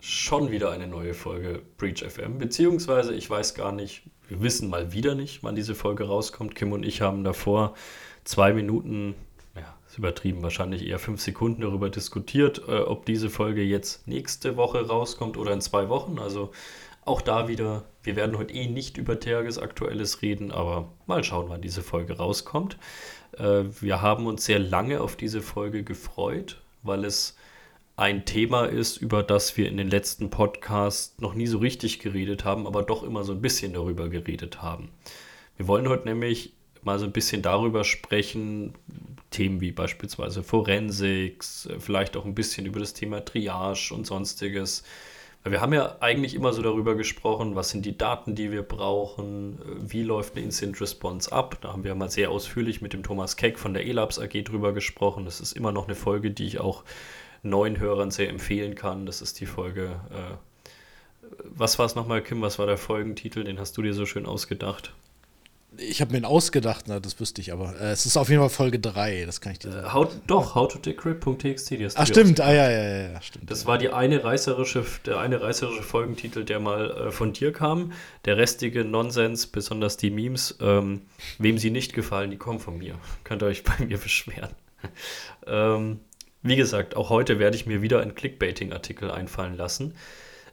schon wieder eine neue Folge Breach FM, beziehungsweise ich weiß gar nicht, wir wissen mal wieder nicht, wann diese Folge rauskommt. Kim und ich haben davor zwei Minuten, ja, ist übertrieben, wahrscheinlich eher fünf Sekunden darüber diskutiert, äh, ob diese Folge jetzt nächste Woche rauskommt oder in zwei Wochen. Also auch da wieder, wir werden heute eh nicht über Tagesaktuelles reden, aber mal schauen, wann diese Folge rauskommt. Äh, wir haben uns sehr lange auf diese Folge gefreut, weil es ein Thema ist, über das wir in den letzten Podcasts noch nie so richtig geredet haben, aber doch immer so ein bisschen darüber geredet haben. Wir wollen heute nämlich mal so ein bisschen darüber sprechen, Themen wie beispielsweise Forensik, vielleicht auch ein bisschen über das Thema Triage und sonstiges. Wir haben ja eigentlich immer so darüber gesprochen, was sind die Daten, die wir brauchen, wie läuft eine Instant Response ab. Da haben wir mal sehr ausführlich mit dem Thomas Keck von der ELABS AG drüber gesprochen. Das ist immer noch eine Folge, die ich auch neuen Hörern sehr empfehlen kann. Das ist die Folge. Äh, was war es nochmal, Kim? Was war der Folgentitel? Den hast du dir so schön ausgedacht. Ich habe mir ihn ausgedacht, na, das wüsste ich aber. Äh, es ist auf jeden Fall Folge 3, das kann ich dir sagen. Äh, how, doch, howtodecrypt.txt. Ach, stimmt, ah, ja, ja, ja, stimmt. Das ja. war die eine reißerische, der eine reißerische Folgentitel, der mal äh, von dir kam. Der restige Nonsens, besonders die Memes, ähm, wem sie nicht gefallen, die kommen von mir. Könnt ihr euch bei mir beschweren. ähm, wie gesagt, auch heute werde ich mir wieder einen Clickbaiting-Artikel einfallen lassen.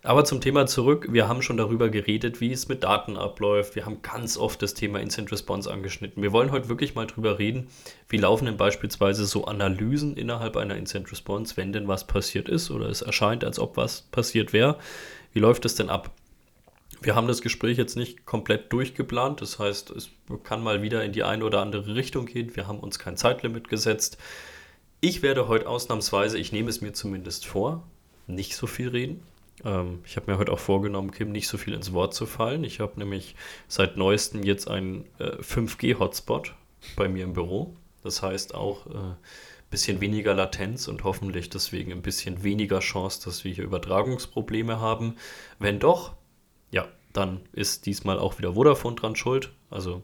Aber zum Thema zurück, wir haben schon darüber geredet, wie es mit Daten abläuft. Wir haben ganz oft das Thema Instant Response angeschnitten. Wir wollen heute wirklich mal drüber reden, wie laufen denn beispielsweise so Analysen innerhalb einer Instant Response, wenn denn was passiert ist oder es erscheint, als ob was passiert wäre. Wie läuft es denn ab? Wir haben das Gespräch jetzt nicht komplett durchgeplant, das heißt, es kann mal wieder in die eine oder andere Richtung gehen. Wir haben uns kein Zeitlimit gesetzt. Ich werde heute ausnahmsweise, ich nehme es mir zumindest vor, nicht so viel reden. Ähm, ich habe mir heute auch vorgenommen, Kim nicht so viel ins Wort zu fallen. Ich habe nämlich seit neuestem jetzt einen äh, 5G-Hotspot bei mir im Büro. Das heißt auch ein äh, bisschen weniger Latenz und hoffentlich deswegen ein bisschen weniger Chance, dass wir hier Übertragungsprobleme haben. Wenn doch, ja, dann ist diesmal auch wieder Vodafone dran schuld. Also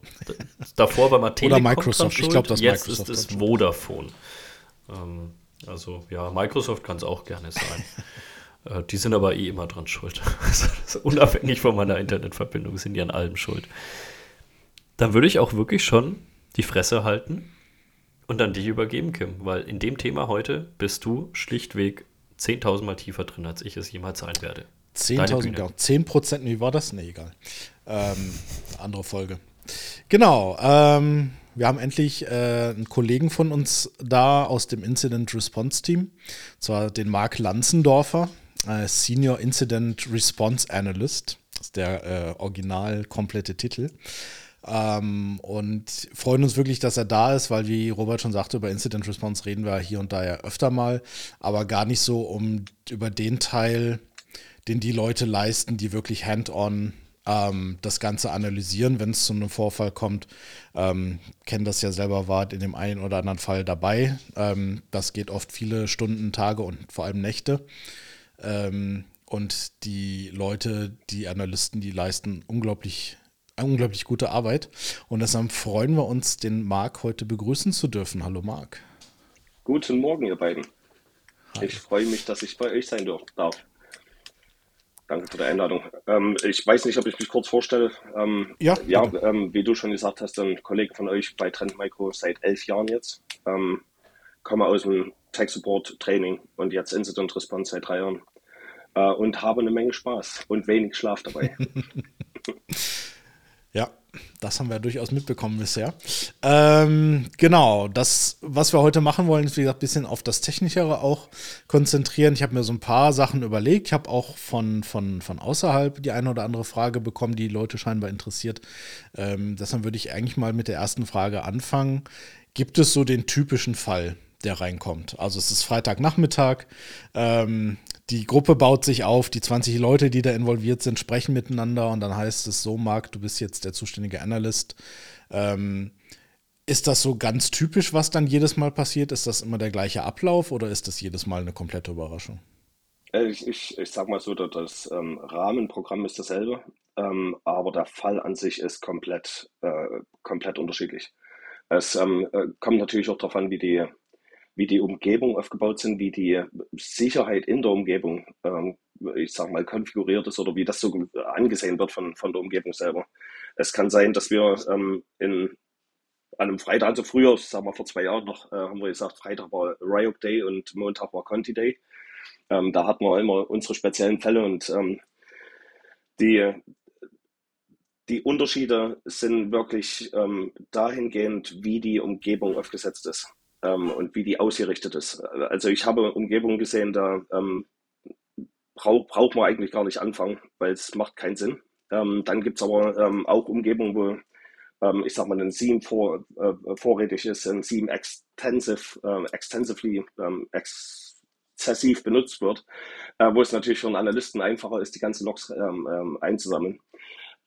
davor war mal Telekom Oder Microsoft. Ich glaube, das Jetzt Microsoft ist es Vodafone. Ähm, also ja, Microsoft kann es auch gerne sein. Äh, die sind aber eh immer dran schuld. Also, unabhängig von meiner Internetverbindung sind die an allem schuld. Dann würde ich auch wirklich schon die Fresse halten und an dich übergeben, Kim, weil in dem Thema heute bist du schlichtweg 10.000 Mal tiefer drin, als ich es jemals sein werde. 10.000, genau. 10 Prozent, wie war das? Nee, egal. Ähm, andere Folge. Genau. Ähm, wir haben endlich äh, einen Kollegen von uns da aus dem Incident Response Team, zwar den Marc Lanzendorfer, äh, Senior Incident Response Analyst. Das ist der äh, original komplette Titel. Ähm, und freuen uns wirklich, dass er da ist, weil, wie Robert schon sagte, über Incident Response reden wir hier und da ja öfter mal, aber gar nicht so um über den Teil, den die Leute leisten, die wirklich hand-on ähm, das Ganze analysieren, wenn es zu einem Vorfall kommt. Ähm, kennen das ja selber, wart in dem einen oder anderen Fall dabei. Ähm, das geht oft viele Stunden, Tage und vor allem Nächte. Ähm, und die Leute, die Analysten, die leisten unglaublich unglaublich gute Arbeit. Und deshalb freuen wir uns, den Marc heute begrüßen zu dürfen. Hallo Marc. Guten Morgen, ihr beiden. Hi. Ich freue mich, dass ich bei euch sein darf. Danke für die Einladung. Ähm, ich weiß nicht, ob ich mich kurz vorstelle. Ähm, ja, ja ähm, wie du schon gesagt hast, ein Kollege von euch bei Trend Micro seit elf Jahren jetzt. Ähm, komme aus dem Tech Support Training und jetzt Incident Response seit drei Jahren. Äh, und habe eine Menge Spaß und wenig Schlaf dabei. ja, das haben wir durchaus mitbekommen bisher. Ähm, genau, das, was wir heute machen wollen, ist wie gesagt ein bisschen auf das Technischere auch konzentrieren. Ich habe mir so ein paar Sachen überlegt. Ich habe auch von, von, von außerhalb die eine oder andere Frage bekommen, die Leute scheinbar interessiert. Ähm, deshalb würde ich eigentlich mal mit der ersten Frage anfangen. Gibt es so den typischen Fall, der reinkommt? Also es ist Freitagnachmittag. Ähm, die Gruppe baut sich auf, die 20 Leute, die da involviert sind, sprechen miteinander und dann heißt es so, Marc, du bist jetzt der zuständige Analyst. Ähm, ist das so ganz typisch, was dann jedes Mal passiert? Ist das immer der gleiche Ablauf oder ist das jedes Mal eine komplette Überraschung? Äh, ich, ich, ich sag mal so, das ähm, Rahmenprogramm ist dasselbe, ähm, aber der Fall an sich ist komplett, äh, komplett unterschiedlich. Es ähm, äh, kommt natürlich auch darauf an, wie die, wie die Umgebung aufgebaut sind, wie die Sicherheit in der Umgebung. Ähm, ich sag mal, konfiguriert ist oder wie das so angesehen wird von, von der Umgebung selber. Es kann sein, dass wir ähm, in an einem Freitag, also früher, sagen wir vor zwei Jahren noch, äh, haben wir gesagt, Freitag war Ryok Day und Montag war Conti Day. Ähm, da hatten wir immer unsere speziellen Fälle und ähm, die, die Unterschiede sind wirklich ähm, dahingehend, wie die Umgebung aufgesetzt ist ähm, und wie die ausgerichtet ist. Also ich habe Umgebungen gesehen, da ähm, braucht braucht man eigentlich gar nicht anfangen, weil es macht keinen Sinn. Ähm, dann gibt es aber ähm, auch Umgebungen, wo ähm, ich sag mal, ein Seam vor, äh, vorrätig ist, ein Seam extensive, äh, extensively, ähm, exzessiv benutzt wird, äh, wo es natürlich für einen Analysten einfacher ist, die ganzen Logs ähm, ähm, einzusammeln.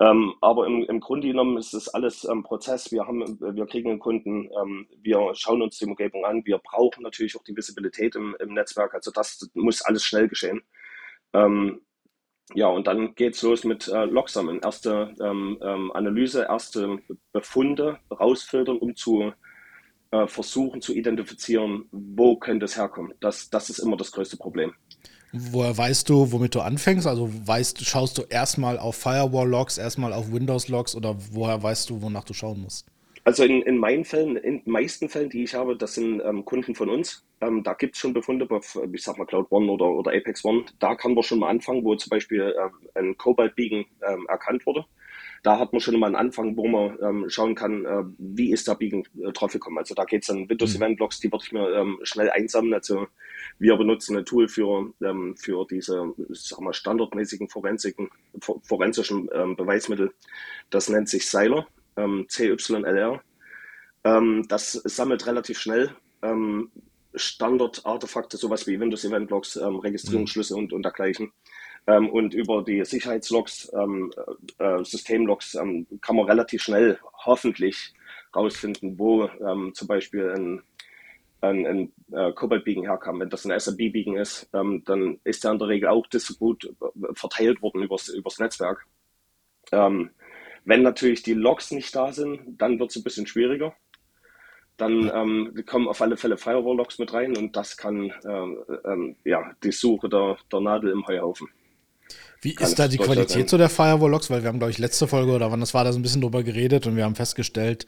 Ähm, aber im, im Grunde genommen ist es alles ähm, Prozess. Wir haben, wir kriegen einen Kunden, ähm, wir schauen uns die Umgebung an. Wir brauchen natürlich auch die Visibilität im, im Netzwerk. Also das muss alles schnell geschehen. Ähm, ja, und dann geht's los mit äh, Logsammeln. Erste ähm, ähm, Analyse, erste Befunde rausfiltern, um zu äh, versuchen zu identifizieren, wo könnte es herkommen. Das, das ist immer das größte Problem. Woher weißt du, womit du anfängst? Also weißt, schaust du erstmal auf Firewall-Logs, erstmal auf Windows-Logs oder woher weißt du, wonach du schauen musst? Also in, in meinen Fällen, in den meisten Fällen, die ich habe, das sind ähm, Kunden von uns. Ähm, da gibt es schon Befunde, ich sag mal Cloud One oder, oder Apex One. Da kann man schon mal anfangen, wo zum Beispiel äh, ein Cobalt Beacon ähm, erkannt wurde. Da hat man schon mal einen Anfang, wo man ähm, schauen kann, äh, wie ist der Beacon äh, drauf gekommen. Also da geht es dann Windows mhm. Event Logs, die würde ich mir ähm, schnell einsammeln. Also wir benutzen ein Tool für, ähm, für diese, sag mal, standardmäßigen Forensiken, forensischen ähm, Beweismittel. Das nennt sich Seiler ähm, CYLR. Ähm, das sammelt relativ schnell ähm, Standard-Artefakte, sowas wie Windows Event Logs, ähm, Registrierungsschlüsse und, und dergleichen. Ähm, und über die Sicherheitslogs, ähm, äh, äh, Systemlogs ähm, kann man relativ schnell hoffentlich rausfinden, wo ähm, zum Beispiel ein, ein, ein äh, Cobalt-Beacon herkam. Wenn das ein SMB-Beacon ist, ähm, dann ist der in der Regel auch gut äh, verteilt worden übers, übers Netzwerk. Ähm, wenn natürlich die Logs nicht da sind, dann wird es ein bisschen schwieriger. Dann ähm, kommen auf alle Fälle Firewall-Logs mit rein und das kann ähm, ähm, ja, die Suche der, der Nadel im Heuhaufen. Wie ist da die Qualität so der Firewall-Logs? Weil wir haben, glaube ich, letzte Folge oder wann das war, da so ein bisschen drüber geredet und wir haben festgestellt,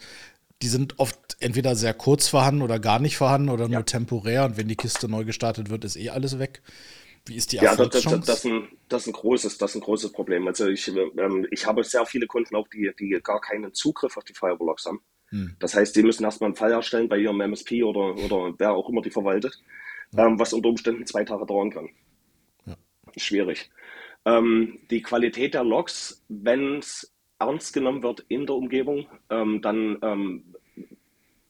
die sind oft entweder sehr kurz vorhanden oder gar nicht vorhanden oder nur ja. temporär und wenn die Kiste neu gestartet wird, ist eh alles weg. Wie ist die Ja, das, das, das, ist ein, das, ist ein großes, das ist ein großes Problem. Also ich, ähm, ich habe sehr viele Kunden auch, die, die gar keinen Zugriff auf die Firewall-Logs haben. Hm. Das heißt, die müssen erstmal einen Fall erstellen bei ihrem MSP oder, oder wer auch immer die verwaltet, ja. ähm, was unter Umständen zwei Tage dauern kann. Ja. Schwierig. Ähm, die Qualität der Logs, wenn es ernst genommen wird in der Umgebung, ähm, dann ähm,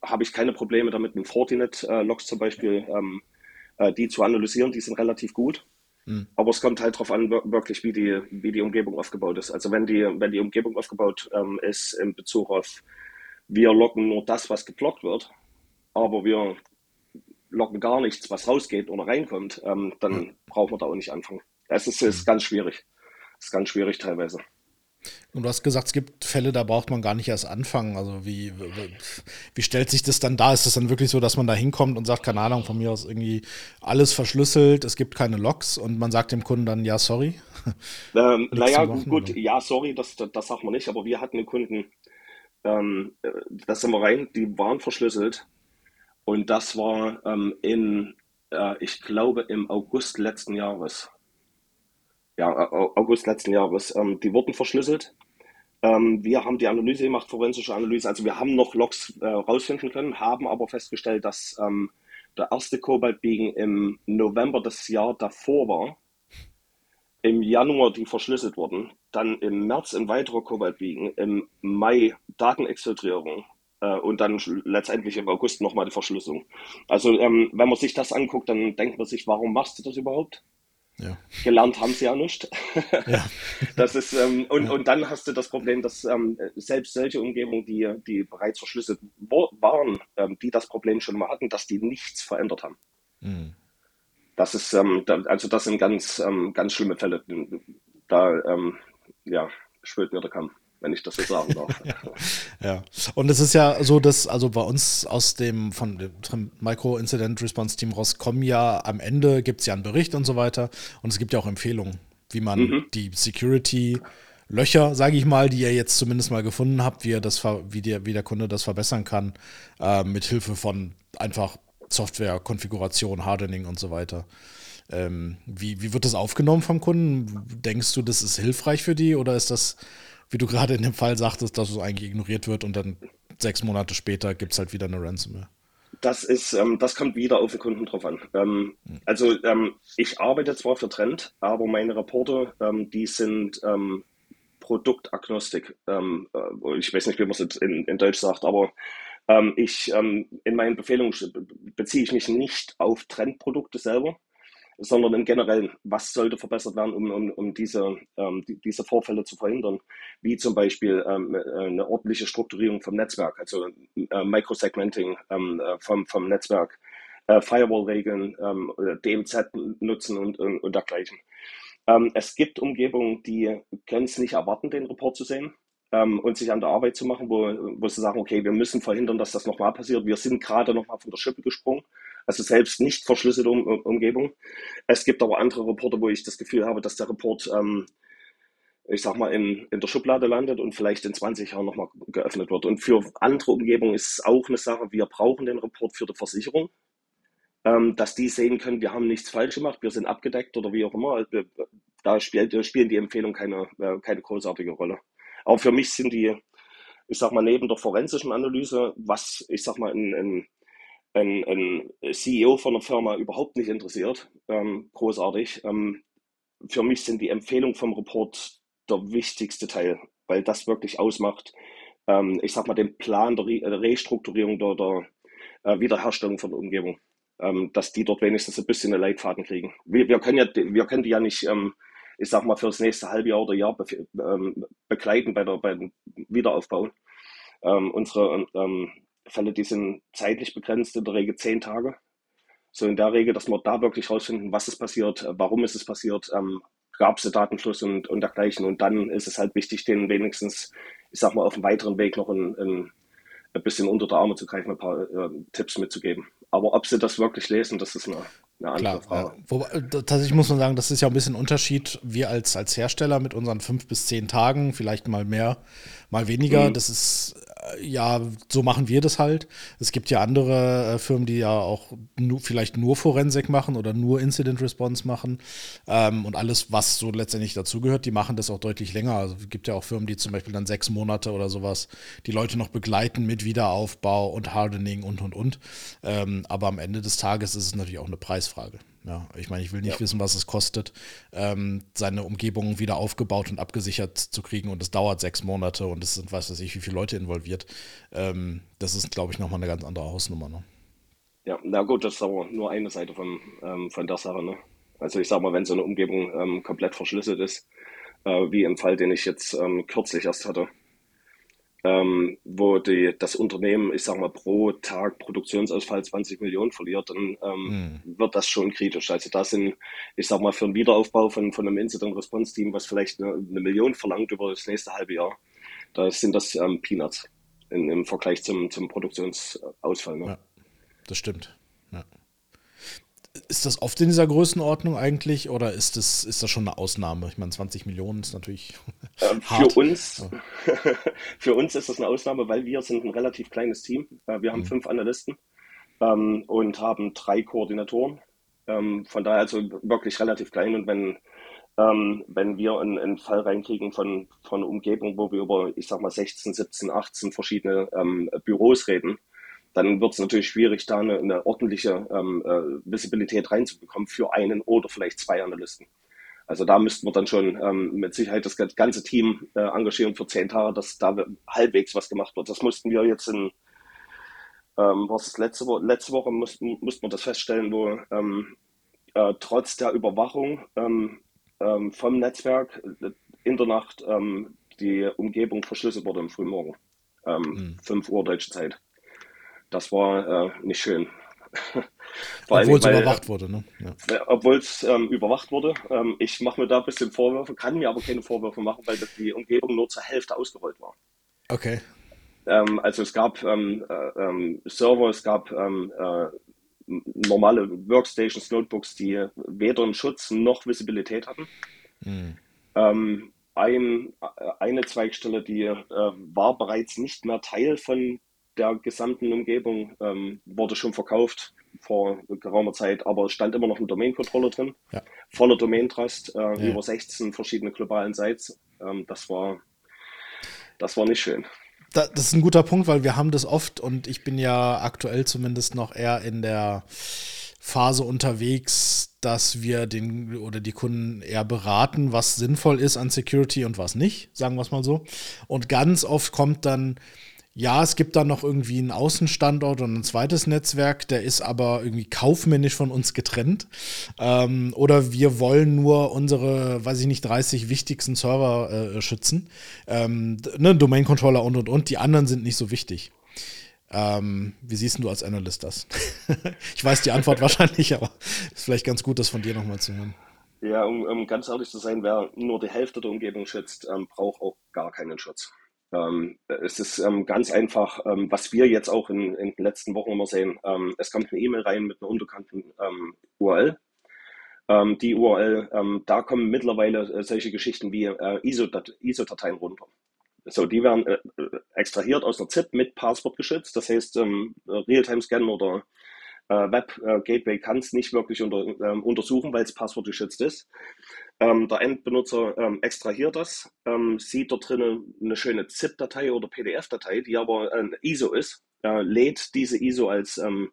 habe ich keine Probleme damit, mit Fortinet-Logs zum Beispiel ähm, äh, die zu analysieren, die sind relativ gut. Mhm. Aber es kommt halt darauf an, wirklich, wie die, wie die Umgebung aufgebaut ist. Also wenn die, wenn die Umgebung aufgebaut ähm, ist in Bezug auf, wir locken nur das, was geblockt wird, aber wir locken gar nichts, was rausgeht oder reinkommt, ähm, dann mhm. brauchen wir da auch nicht anfangen. Es ist, ist hm. ganz schwierig. Es ist ganz schwierig teilweise. Und du hast gesagt, es gibt Fälle, da braucht man gar nicht erst anfangen. Also wie, wie stellt sich das dann dar? Ist es dann wirklich so, dass man da hinkommt und sagt, keine Ahnung, von mir aus irgendwie alles verschlüsselt, es gibt keine Logs und man sagt dem Kunden dann, ja, sorry? Ähm, naja, gut, oder? ja, sorry, das, das, das sagt man nicht, aber wir hatten einen Kunden, ähm, da sind wir rein, die waren verschlüsselt und das war ähm, in, äh, ich glaube, im August letzten Jahres ja, August letzten Jahres. Ähm, die wurden verschlüsselt. Ähm, wir haben die Analyse gemacht, forensische Analyse. Also wir haben noch Logs äh, rausfinden können, haben aber festgestellt, dass ähm, der erste Kobaltbiegen im November des Jahr davor war, im Januar die verschlüsselt wurden, dann im März ein weiterer Kobaltbiegen, im Mai Datenexfiltrierung äh, und dann letztendlich im August nochmal die Verschlüsselung. Also ähm, wenn man sich das anguckt, dann denkt man sich, warum machst du das überhaupt? Ja. Gelernt haben sie ja nicht. Ja. Das ist, ähm, und, ja. und dann hast du das Problem, dass ähm, selbst solche Umgebungen, die, die bereits verschlüsselt waren, ähm, die das Problem schon mal hatten, dass die nichts verändert haben. Mhm. Das ist, ähm, also das sind ganz, ähm, ganz schlimme Fälle. Da ähm, ja, schwört mir der Kamm wenn ich das so sagen darf. ja, und es ist ja so, dass also bei uns aus dem von dem Micro-Incident Response Team raus kommen ja am Ende gibt es ja einen Bericht und so weiter und es gibt ja auch Empfehlungen wie man mhm. die Security Löcher, sage ich mal, die ihr jetzt zumindest mal gefunden habt, wie, ihr das, wie, der, wie der Kunde das verbessern kann, äh, mit Hilfe von einfach Software, Konfiguration, Hardening und so weiter. Ähm, wie, wie wird das aufgenommen vom Kunden? Denkst du, das ist hilfreich für die oder ist das, wie du gerade in dem Fall sagtest, dass es eigentlich ignoriert wird und dann sechs Monate später gibt es halt wieder eine Ransomware? Das ist, ähm, das kommt wieder auf den Kunden drauf an. Ähm, hm. also ähm, ich arbeite zwar für Trend, aber meine Reporte, ähm, die sind ähm, Produktagnostik. Ähm, äh, ich weiß nicht, wie man es in, in Deutsch sagt, aber ich ähm, in meinen Befehlungen beziehe ich mich nicht auf Trendprodukte selber, sondern im Generellen, was sollte verbessert werden, um, um, um diese, ähm, die, diese Vorfälle zu verhindern, wie zum Beispiel ähm, äh, eine ordentliche Strukturierung vom Netzwerk, also äh, Microsegmenting ähm, äh, vom, vom Netzwerk, äh, Firewall-Regeln, ähm, DMZ nutzen und, und, und dergleichen. Ähm, es gibt Umgebungen, die können es nicht erwarten, den Report zu sehen ähm, und sich an der Arbeit zu machen, wo, wo sie sagen, okay, wir müssen verhindern, dass das nochmal passiert. Wir sind gerade nochmal von der Schippe gesprungen. Also selbst nicht verschlüsselte um, Umgebung. Es gibt aber andere Reporte, wo ich das Gefühl habe, dass der Report, ähm, ich sag mal, in, in der Schublade landet und vielleicht in 20 Jahren nochmal geöffnet wird. Und für andere Umgebungen ist es auch eine Sache, wir brauchen den Report für die Versicherung, ähm, dass die sehen können, wir haben nichts falsch gemacht, wir sind abgedeckt oder wie auch immer. Da spielt, spielen die Empfehlungen keine, äh, keine großartige Rolle. Aber für mich sind die, ich sag mal, neben der forensischen Analyse, was, ich sag mal, ein, ein, ein, ein CEO von einer Firma überhaupt nicht interessiert, ähm, großartig. Ähm, für mich sind die Empfehlungen vom Report der wichtigste Teil, weil das wirklich ausmacht, ähm, ich sag mal, den Plan der, Re der Restrukturierung der, der äh, Wiederherstellung von der Umgebung. Ähm, dass die dort wenigstens ein bisschen einen Leitfaden kriegen. Wir, wir können ja, wir können die ja nicht ähm, ich sag mal, für das nächste Halbjahr oder Jahr be ähm, begleiten bei, der, beim Wiederaufbau. Unsere Fälle, die sind zeitlich begrenzt, in der Regel zehn Tage. So in der Regel, dass wir da wirklich rausfinden, was ist passiert, warum ist es passiert, ähm, gab es Datenfluss und, und dergleichen. Und dann ist es halt wichtig, denen wenigstens, ich sag mal, auf dem weiteren Weg noch ein, ein, ein bisschen unter der Arme zu greifen, ein paar äh, Tipps mitzugeben. Aber ob sie das wirklich lesen, das ist eine, eine andere Klar, Frage. Ja. Wobei, äh, tatsächlich muss man sagen, das ist ja ein bisschen ein Unterschied. Wir als, als Hersteller mit unseren fünf bis zehn Tagen, vielleicht mal mehr, mal weniger, mhm. das ist ja, so machen wir das halt. Es gibt ja andere äh, Firmen, die ja auch nu vielleicht nur Forensik machen oder nur Incident Response machen. Ähm, und alles, was so letztendlich dazugehört, die machen das auch deutlich länger. Also es gibt ja auch Firmen, die zum Beispiel dann sechs Monate oder sowas die Leute noch begleiten mit Wiederaufbau und Hardening und und und. Ähm, aber am Ende des Tages ist es natürlich auch eine Preisfrage. Ja, ich meine, ich will nicht ja. wissen, was es kostet, ähm, seine Umgebung wieder aufgebaut und abgesichert zu kriegen und es dauert sechs Monate und es sind, weiß weiß ich, wie viele Leute involviert. Ähm, das ist, glaube ich, nochmal eine ganz andere Hausnummer. Ne? Ja, na gut, das ist aber nur eine Seite von, ähm, von der Sache. Ne? Also ich sage mal, wenn so eine Umgebung ähm, komplett verschlüsselt ist, äh, wie im Fall, den ich jetzt ähm, kürzlich erst hatte, ähm, wo die, das Unternehmen, ich sag mal, pro Tag Produktionsausfall 20 Millionen verliert, dann ähm, mhm. wird das schon kritisch. Also da sind, ich sag mal, für einen Wiederaufbau von, von einem Incident-Response-Team, was vielleicht eine, eine, Million verlangt über das nächste halbe Jahr, da sind das ähm, Peanuts in, im Vergleich zum, zum Produktionsausfall. Ne? Ja, das stimmt. Ja. Ist das oft in dieser Größenordnung eigentlich oder ist das, ist das schon eine Ausnahme? Ich meine, 20 Millionen ist natürlich. Ähm, für, uns, für uns ist das eine Ausnahme, weil wir sind ein relativ kleines Team. Äh, wir haben mhm. fünf Analysten ähm, und haben drei Koordinatoren. Ähm, von daher also wirklich relativ klein. Und wenn, ähm, wenn wir einen, einen, Fall reinkriegen von, von Umgebung, wo wir über, ich sag mal, 16, 17, 18 verschiedene ähm, Büros reden, dann wird es natürlich schwierig, da eine, eine ordentliche ähm, äh, Visibilität reinzubekommen für einen oder vielleicht zwei Analysten. Also da müssten wir dann schon ähm, mit Sicherheit das ganze Team äh, engagieren für zehn Tage, dass da halbwegs was gemacht wird. Das mussten wir jetzt in, ähm, was ist letzte Woche, letzte Woche mussten, mussten wir das feststellen, wo ähm, äh, trotz der Überwachung ähm, ähm, vom Netzwerk äh, in der Nacht ähm, die Umgebung verschlüsselt wurde im Frühmorgen. Ähm, mhm. 5 Uhr deutsche Zeit. Das war äh, nicht schön. Obwohl es überwacht wurde, ne? Ja. Obwohl es ähm, überwacht wurde. Ähm, ich mache mir da ein bisschen Vorwürfe, kann mir aber keine Vorwürfe machen, weil die Umgebung nur zur Hälfte ausgerollt war. Okay. Ähm, also es gab ähm, äh, ähm, Server, es gab ähm, äh, normale Workstations, Notebooks, die weder einen Schutz noch Visibilität hatten. Mhm. Ein, eine Zweigstelle, die äh, war bereits nicht mehr Teil von der gesamten Umgebung, ähm, wurde schon verkauft vor geraumer Zeit, aber es stand immer noch ein Domain-Controller drin. Ja. Voller Domain-Trust, äh, ja. über 16 verschiedene globalen Sites. Ähm, das, war, das war nicht schön. das ist ein guter Punkt, weil wir haben das oft und ich bin ja aktuell zumindest noch eher in der Phase unterwegs, dass wir den oder die Kunden eher beraten, was sinnvoll ist an Security und was nicht, sagen wir es mal so. Und ganz oft kommt dann, ja, es gibt da noch irgendwie einen Außenstandort und ein zweites Netzwerk, der ist aber irgendwie kaufmännisch von uns getrennt. Ähm, oder wir wollen nur unsere, weiß ich nicht, 30 wichtigsten Server äh, schützen. Ähm, ne, Domain Controller und und und. Die anderen sind nicht so wichtig. Ähm, wie siehst du als Analyst das? ich weiß die Antwort wahrscheinlich, aber es ist vielleicht ganz gut, das von dir nochmal zu hören. Ja, um, um, ganz ehrlich zu sein, wer nur die Hälfte der Umgebung schützt, ähm, braucht auch gar keinen Schutz. Ähm, es ist ähm, ganz einfach, ähm, was wir jetzt auch in, in, den letzten Wochen immer sehen. Es kommt eine E-Mail rein mit einer unbekannten URL. die URL, da kommen mittlerweile äh, solche Geschichten wie äh, ISO-Dateien runter. So, die werden äh, extrahiert aus einer ZIP mit Passwort geschützt. Das heißt, Realtime-Scan oder äh, Web äh, Gateway kann es nicht wirklich unter, ähm, untersuchen, weil es Passwort geschützt ist. Ähm, der Endbenutzer ähm, extrahiert das, ähm, sieht dort drinnen eine schöne ZIP-Datei oder PDF-Datei, die aber ein ISO ist, äh, lädt diese ISO als ähm,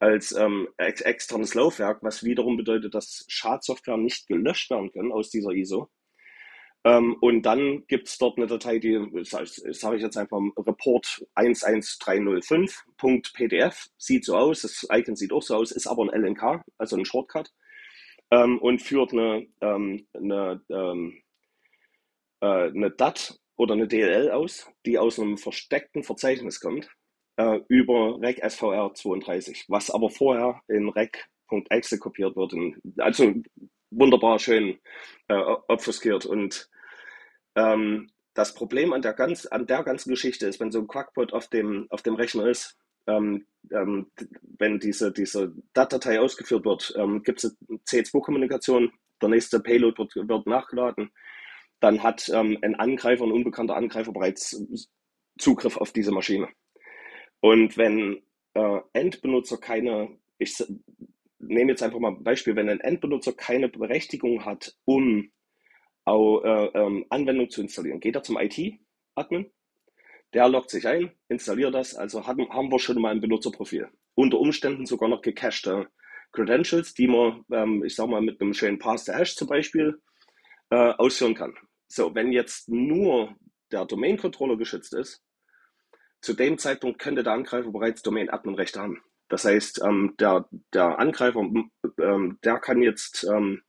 als ähm, ex externes Laufwerk, was wiederum bedeutet, dass Schadsoftware nicht gelöscht werden können aus dieser ISO. Ähm, und dann gibt es dort eine Datei, die sage sag ich jetzt einfach Report 11305.pdf. Sieht so aus, das Icon sieht auch so aus, ist aber ein LNK, also ein Shortcut. Ähm, und führt eine, ähm, eine, ähm, äh, eine DAT oder eine DLL aus, die aus einem versteckten Verzeichnis kommt, äh, über rec SVR 32, was aber vorher in rec.exe kopiert wird. also wunderbar schön äh, obfuskiert. Und ähm, das Problem an der, ganz, an der ganzen Geschichte ist, wenn so ein Quackpot auf dem, auf dem Rechner ist, ähm, ähm, wenn diese, diese Datei ausgeführt wird, ähm, gibt es eine C2-Kommunikation, der nächste Payload wird, wird nachgeladen, dann hat ähm, ein Angreifer, ein unbekannter Angreifer bereits Zugriff auf diese Maschine. Und wenn äh, Endbenutzer keine, ich nehme jetzt einfach mal ein Beispiel, wenn ein Endbenutzer keine Berechtigung hat, um auch, äh, ähm, Anwendung zu installieren, geht er zum IT-Admin, der loggt sich ein, installiert das, also haben, haben wir schon mal ein Benutzerprofil. Unter Umständen sogar noch gecachte Credentials, die man, ähm, ich sag mal, mit einem schönen Pass-to-Hash zum Beispiel äh, ausführen kann. So, wenn jetzt nur der Domain-Controller geschützt ist, zu dem Zeitpunkt könnte der Angreifer bereits Domain-Admin-Rechte haben. Das heißt, ähm, der, der Angreifer, ähm, der kann jetzt, ähm,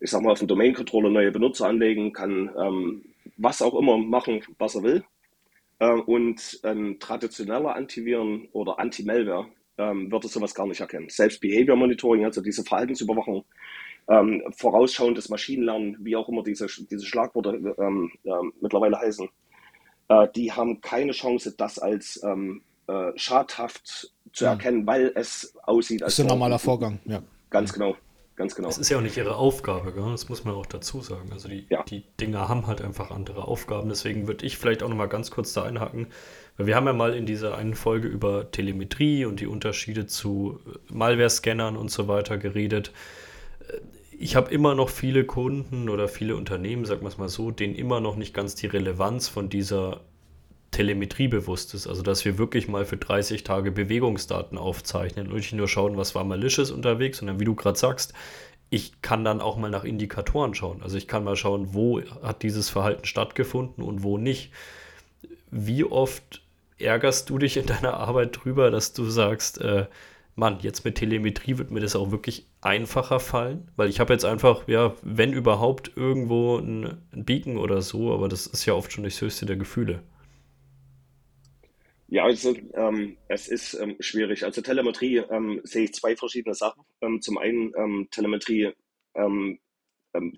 ich sag mal, auf dem Domain-Controller neue Benutzer anlegen, kann ähm, was auch immer machen, was er will. Äh, und ein traditioneller Antiviren oder Anti-Malware ähm, wird sowas gar nicht erkennen. Selbst Behavior Monitoring, also diese Verhaltensüberwachung, ähm, vorausschauendes Maschinenlernen, wie auch immer diese, diese Schlagworte ähm, äh, mittlerweile heißen, äh, die haben keine Chance, das als ähm, äh, schadhaft zu ja. erkennen, weil es aussieht als. Das ist ein normaler Vorgang, ja. Ganz genau. Ganz genau. Das ist ja auch nicht ihre Aufgabe, gell? das muss man auch dazu sagen. Also die, ja. die Dinger haben halt einfach andere Aufgaben. Deswegen würde ich vielleicht auch noch mal ganz kurz da einhaken. Weil wir haben ja mal in dieser einen Folge über Telemetrie und die Unterschiede zu äh, Malware-Scannern und so weiter geredet. Äh, ich habe immer noch viele Kunden oder viele Unternehmen, sagen wir es mal so, denen immer noch nicht ganz die Relevanz von dieser Telemetrie bewusst ist. Also, dass wir wirklich mal für 30 Tage Bewegungsdaten aufzeichnen und nicht nur schauen, was war malicious unterwegs, sondern wie du gerade sagst, ich kann dann auch mal nach Indikatoren schauen. Also, ich kann mal schauen, wo hat dieses Verhalten stattgefunden und wo nicht. Wie oft ärgerst du dich in deiner Arbeit drüber, dass du sagst, äh, Mann, jetzt mit Telemetrie wird mir das auch wirklich einfacher fallen, weil ich habe jetzt einfach, ja, wenn überhaupt irgendwo ein, ein Beacon oder so, aber das ist ja oft schon das höchste der Gefühle. Ja, also ähm, es ist ähm, schwierig. Also Telemetrie ähm, sehe ich zwei verschiedene Sachen. Ähm, zum einen ähm, Telemetrie, ähm,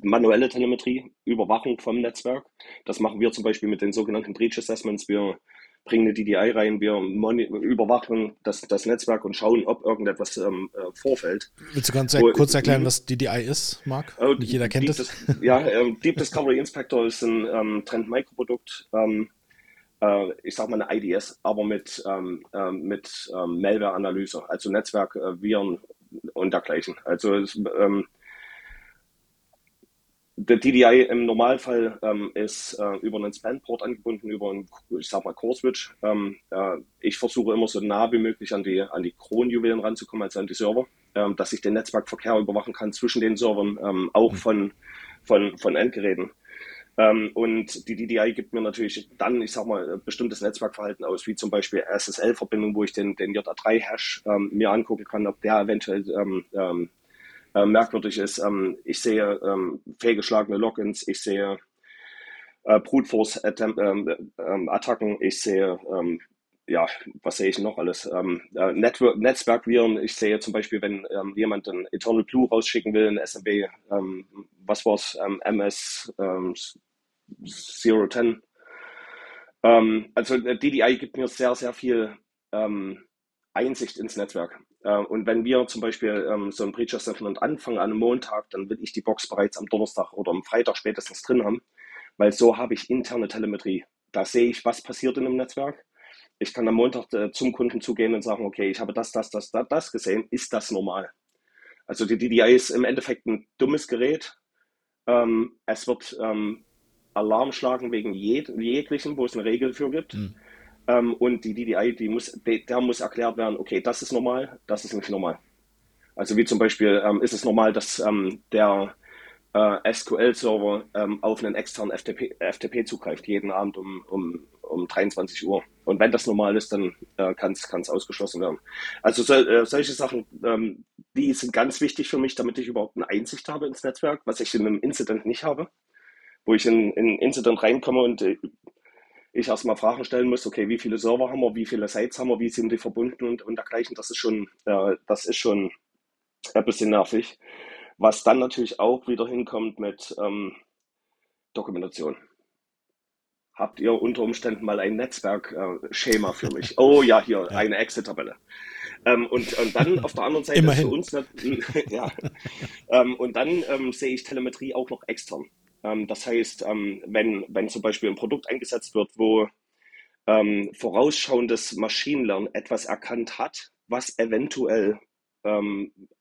manuelle Telemetrie, Überwachung vom Netzwerk. Das machen wir zum Beispiel mit den sogenannten Breach Assessments. Wir bringen eine DDI rein, wir überwachen das, das Netzwerk und schauen, ob irgendetwas ähm, äh, vorfällt. Willst du ganz Wo, kurz erklären, was DDI ist, Marc? Äh, Nicht jeder kennt es. Ja, äh, Deep Discovery Inspector ist ein ähm, Trend-Microprodukt. Ähm, äh, ich sag mal eine IDS, aber mit, ähm, ähm, mit ähm, Malware-Analyse, also Netzwerk, äh, Viren und dergleichen. Also es, ähm, der DDI im Normalfall ähm, ist äh, über einen Span-Port angebunden, über einen, ich sag mal, Core-Switch. Ähm, äh, ich versuche immer so nah wie möglich an die, an die Kronjuwelen ranzukommen, also an die Server, ähm, dass ich den Netzwerkverkehr überwachen kann zwischen den Servern, ähm, auch mhm. von, von, von Endgeräten. Ähm, und die DDI gibt mir natürlich dann, ich sag mal, bestimmtes Netzwerkverhalten aus, wie zum Beispiel SSL-Verbindung, wo ich den, den JA3-Hash ähm, mir angucken kann, ob der eventuell ähm, ähm, äh, merkwürdig ist. Ähm, ich sehe ähm, fehlgeschlagene Logins, ich sehe äh, Brute Force Attacken, ich sehe ja, was sehe ich noch alles? Ähm, äh, Netzwerkviren. Ich sehe zum Beispiel, wenn ähm, jemand ein Eternal Blue rausschicken will, ein SMB, ähm, was war's, ähm, MS ähm, 010. Ähm, also äh, DDI gibt mir sehr, sehr viel ähm, Einsicht ins Netzwerk. Äh, und wenn wir zum Beispiel ähm, so ein Breach Assessment anfangen an Montag, dann will ich die Box bereits am Donnerstag oder am Freitag spätestens drin haben, weil so habe ich interne Telemetrie. Da sehe ich, was passiert in einem Netzwerk ich kann am Montag äh, zum Kunden zugehen und sagen, okay, ich habe das, das, das, das, das gesehen, ist das normal? Also die DDI ist im Endeffekt ein dummes Gerät. Ähm, es wird ähm, Alarm schlagen wegen jeg jeglichen, wo es eine Regel für gibt. Mhm. Ähm, und die DDI, die muss, die, der muss erklärt werden, okay, das ist normal, das ist nicht normal. Also wie zum Beispiel ähm, ist es normal, dass ähm, der äh, SQL-Server ähm, auf einen externen FTP, FTP zugreift, jeden Abend um, um, um 23 Uhr. Und wenn das normal ist, dann äh, kann es ausgeschlossen werden. Also so, äh, solche Sachen, ähm, die sind ganz wichtig für mich, damit ich überhaupt eine Einsicht habe ins Netzwerk, was ich in einem Incident nicht habe. Wo ich in, in Incident reinkomme und äh, ich erstmal Fragen stellen muss, okay, wie viele Server haben wir, wie viele Sites haben wir, wie sind die verbunden und, und dergleichen. Das ist schon, äh, das ist schon ein bisschen nervig. Was dann natürlich auch wieder hinkommt mit ähm, Dokumentation. Habt ihr unter Umständen mal ein Netzwerkschema äh, für mich? Oh ja, hier, ja. eine Exit-Tabelle. Ähm, und, und dann auf der anderen Seite Immerhin. für uns, ja, ähm, und dann ähm, sehe ich Telemetrie auch noch extern. Ähm, das heißt, ähm, wenn, wenn zum Beispiel ein Produkt eingesetzt wird, wo ähm, vorausschauendes Maschinenlernen etwas erkannt hat, was eventuell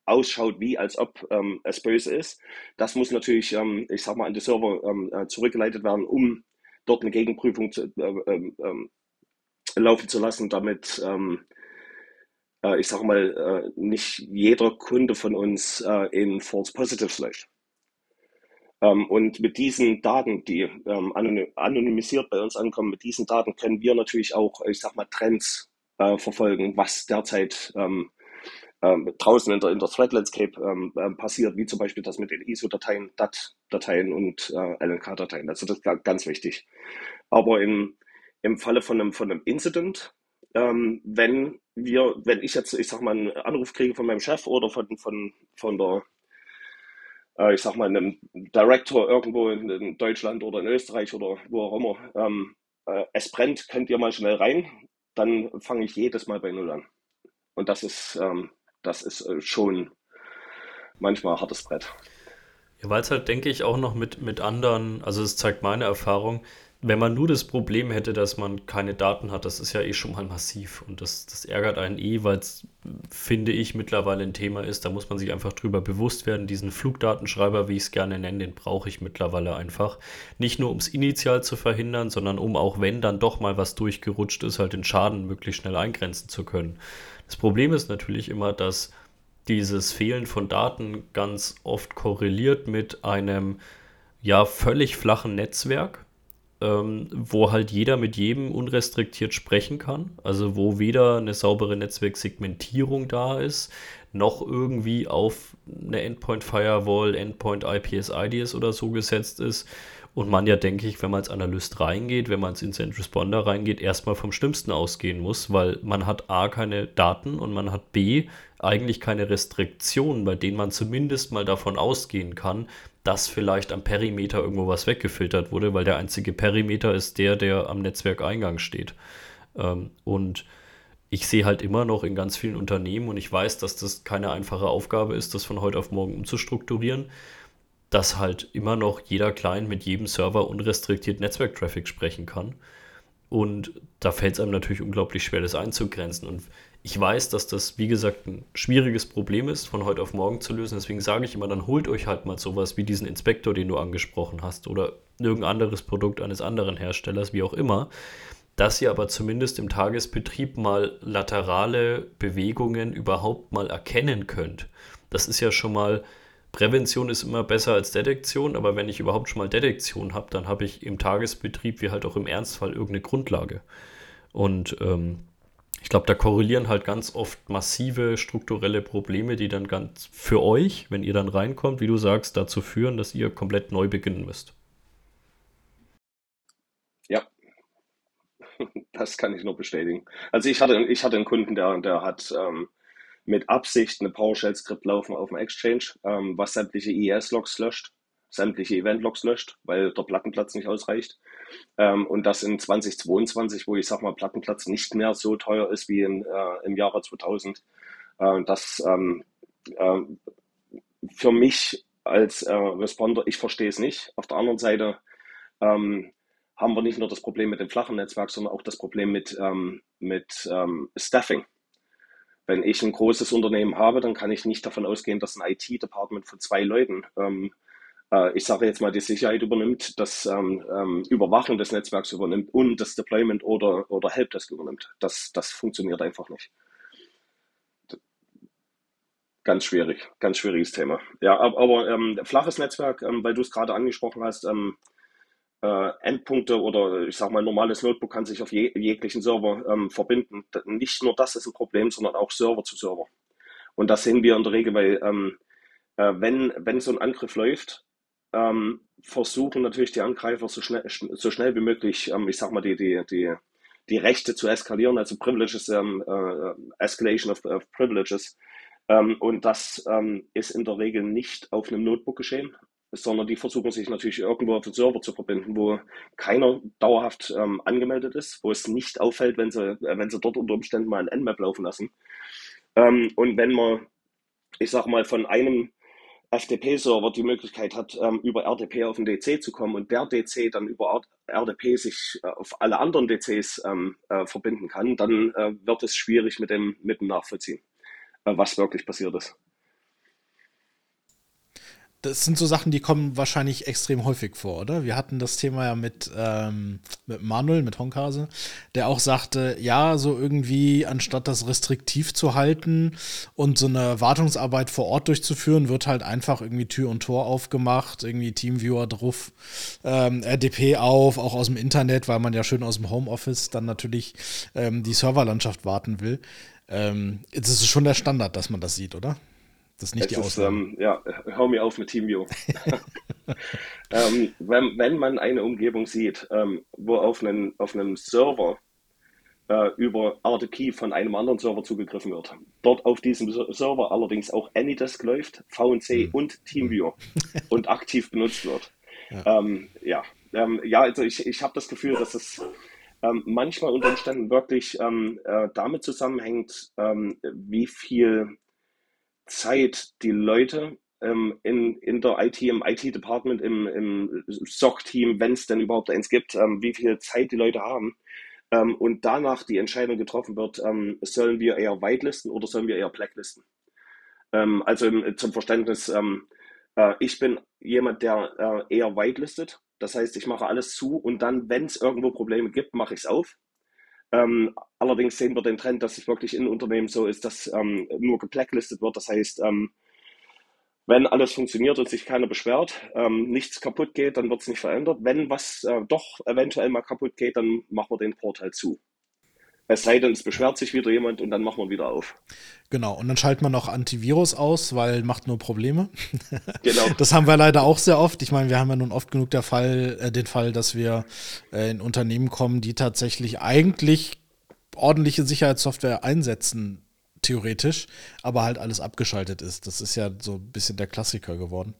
ausschaut, wie als ob es böse ist. Das muss natürlich, ich sag mal, an die Server äh, zurückgeleitet werden, um dort eine Gegenprüfung zu, äh, laufen zu lassen, damit äh, ich sag mal, nicht jeder Kunde von uns in False Positives läuft. Und mit diesen Daten, die anonymisiert bei uns ankommen, mit diesen Daten können wir natürlich auch, ich sag mal, Trends äh, verfolgen, was derzeit ähm, ähm, draußen in der, in der Thread Landscape ähm, ähm, passiert, wie zum Beispiel das mit den ISO-Dateien, DAT-Dateien und äh, LNK-Dateien. Also das ist ganz wichtig. Aber im, im Falle von einem, von einem Incident, ähm, wenn wir, wenn ich jetzt, ich sag mal, einen Anruf kriege von meinem Chef oder von, von, von der, äh, ich sag mal, einem Director irgendwo in, in, Deutschland oder in Österreich oder wo auch immer, ähm, äh, es brennt, könnt ihr mal schnell rein, dann fange ich jedes Mal bei Null an. Und das ist, ähm, das ist äh, schon manchmal ein hartes Brett. Ja, weil es halt, denke ich, auch noch mit, mit anderen, also es zeigt meine Erfahrung, wenn man nur das Problem hätte, dass man keine Daten hat, das ist ja eh schon mal massiv und das, das ärgert einen eh, weil es, finde ich, mittlerweile ein Thema ist. Da muss man sich einfach drüber bewusst werden. Diesen Flugdatenschreiber, wie ich es gerne nenne, den brauche ich mittlerweile einfach. Nicht nur, um es initial zu verhindern, sondern um auch, wenn dann doch mal was durchgerutscht ist, halt den Schaden möglichst schnell eingrenzen zu können. Das Problem ist natürlich immer, dass dieses Fehlen von Daten ganz oft korreliert mit einem ja völlig flachen Netzwerk ähm, wo halt jeder mit jedem unrestriktiert sprechen kann. Also wo weder eine saubere Netzwerksegmentierung da ist, noch irgendwie auf eine Endpoint Firewall, Endpoint IPS IDS oder so gesetzt ist. Und man ja, denke ich, wenn man als Analyst reingeht, wenn man als Incident Responder reingeht, erstmal vom Schlimmsten ausgehen muss, weil man hat A keine Daten und man hat B eigentlich keine Restriktionen, bei denen man zumindest mal davon ausgehen kann, dass vielleicht am Perimeter irgendwo was weggefiltert wurde, weil der einzige Perimeter ist der, der am Netzwerkeingang steht. Ähm, und ich sehe halt immer noch in ganz vielen Unternehmen und ich weiß, dass das keine einfache Aufgabe ist, das von heute auf morgen umzustrukturieren, dass halt immer noch jeder Client mit jedem Server unrestriktiert Netzwerktraffic sprechen kann. Und da fällt es einem natürlich unglaublich schwer, das einzugrenzen. Und ich weiß, dass das, wie gesagt, ein schwieriges Problem ist, von heute auf morgen zu lösen. Deswegen sage ich immer, dann holt euch halt mal sowas wie diesen Inspektor, den du angesprochen hast, oder irgendein anderes Produkt eines anderen Herstellers, wie auch immer, dass ihr aber zumindest im Tagesbetrieb mal laterale Bewegungen überhaupt mal erkennen könnt. Das ist ja schon mal Prävention ist immer besser als Detektion, aber wenn ich überhaupt schon mal Detektion habe, dann habe ich im Tagesbetrieb wie halt auch im Ernstfall irgendeine Grundlage. Und ähm, ich glaube, da korrelieren halt ganz oft massive strukturelle Probleme, die dann ganz für euch, wenn ihr dann reinkommt, wie du sagst, dazu führen, dass ihr komplett neu beginnen müsst. Ja, das kann ich nur bestätigen. Also ich hatte, ich hatte einen Kunden, der, der hat ähm, mit Absicht eine PowerShell-Skript laufen auf dem Exchange, ähm, was sämtliche IES-Logs löscht, sämtliche Event-Logs löscht, weil der Plattenplatz nicht ausreicht. Ähm, und das in 2022, wo ich sag mal, Plattenplatz nicht mehr so teuer ist wie in, äh, im Jahre 2000. Äh, das ähm, äh, für mich als äh, Responder, ich verstehe es nicht. Auf der anderen Seite ähm, haben wir nicht nur das Problem mit dem flachen Netzwerk, sondern auch das Problem mit, ähm, mit ähm, Staffing. Wenn ich ein großes Unternehmen habe, dann kann ich nicht davon ausgehen, dass ein IT-Department von zwei Leuten, ähm, äh, ich sage jetzt mal, die Sicherheit übernimmt, das ähm, ähm, Überwachen des Netzwerks übernimmt und das Deployment oder, oder Helpdesk übernimmt. Das, das funktioniert einfach nicht. Ganz schwierig, ganz schwieriges Thema. Ja, aber, aber ähm, flaches Netzwerk, ähm, weil du es gerade angesprochen hast, ähm, äh, Endpunkte oder ich sage mal, normales Notebook kann sich auf je, jeglichen Server ähm, verbinden. Nicht nur das ist ein Problem, sondern auch Server zu Server. Und das sehen wir in der Regel, weil ähm, äh, wenn, wenn so ein Angriff läuft, ähm, versuchen natürlich die Angreifer so schnell, so schnell wie möglich, ähm, ich sag mal, die, die, die, die Rechte zu eskalieren, also Privileges, ähm, äh, Escalation of, of Privileges. Ähm, und das ähm, ist in der Regel nicht auf einem Notebook geschehen, sondern die versuchen sich natürlich irgendwo auf den Server zu verbinden, wo keiner dauerhaft ähm, angemeldet ist, wo es nicht auffällt, wenn sie, äh, wenn sie dort unter Umständen mal ein Nmap laufen lassen. Ähm, und wenn man, ich sage mal, von einem FTP-Server die Möglichkeit hat, ähm, über RDP auf den DC zu kommen und der DC dann über RDP sich äh, auf alle anderen DCs ähm, äh, verbinden kann, dann äh, wird es schwierig mit dem, mit dem Nachvollziehen, was wirklich passiert ist das sind so Sachen, die kommen wahrscheinlich extrem häufig vor, oder? Wir hatten das Thema ja mit, ähm, mit Manuel, mit Honkase, der auch sagte, ja, so irgendwie, anstatt das restriktiv zu halten und so eine Wartungsarbeit vor Ort durchzuführen, wird halt einfach irgendwie Tür und Tor aufgemacht, irgendwie Teamviewer drauf, ähm, RDP auf, auch aus dem Internet, weil man ja schön aus dem Homeoffice dann natürlich ähm, die Serverlandschaft warten will. Ähm, es ist schon der Standard, dass man das sieht, oder? Das ist nicht es die Ausnahme. ähm, ja, hör mir auf mit TeamViewer. ähm, wenn, wenn man eine Umgebung sieht, ähm, wo auf einen, auf einem Server äh, über RDP von einem anderen Server zugegriffen wird, dort auf diesem Server allerdings auch AnyDesk läuft, VNC mhm. und TeamViewer und aktiv benutzt wird. Ja, ähm, ja. Ähm, ja, also ich, ich habe das Gefühl, dass es ähm, manchmal unter Umständen wirklich äh, damit zusammenhängt, wie viel Zeit die Leute ähm, in, in der IT, im IT-Department, im, im SOC-Team, wenn es denn überhaupt eins gibt, ähm, wie viel Zeit die Leute haben. Ähm, und danach die Entscheidung getroffen wird, ähm, sollen wir eher whitelisten oder sollen wir eher blacklisten? Ähm, also zum Verständnis, ähm, äh, ich bin jemand, der äh, eher whitelistet. Das heißt, ich mache alles zu und dann, wenn es irgendwo Probleme gibt, mache ich es auf. Ähm, allerdings sehen wir den Trend, dass es wirklich in Unternehmen so ist, dass ähm, nur geblacklistet wird. Das heißt, ähm, wenn alles funktioniert und sich keiner beschwert, ähm, nichts kaputt geht, dann wird es nicht verändert. Wenn was äh, doch eventuell mal kaputt geht, dann machen wir den Port halt zu. Es sei denn, es beschwert sich wieder jemand und dann machen wir wieder auf. Genau, und dann schaltet man noch Antivirus aus, weil macht nur Probleme. Genau. Das haben wir leider auch sehr oft. Ich meine, wir haben ja nun oft genug der Fall, äh, den Fall, dass wir äh, in Unternehmen kommen, die tatsächlich eigentlich ordentliche Sicherheitssoftware einsetzen, theoretisch, aber halt alles abgeschaltet ist. Das ist ja so ein bisschen der Klassiker geworden.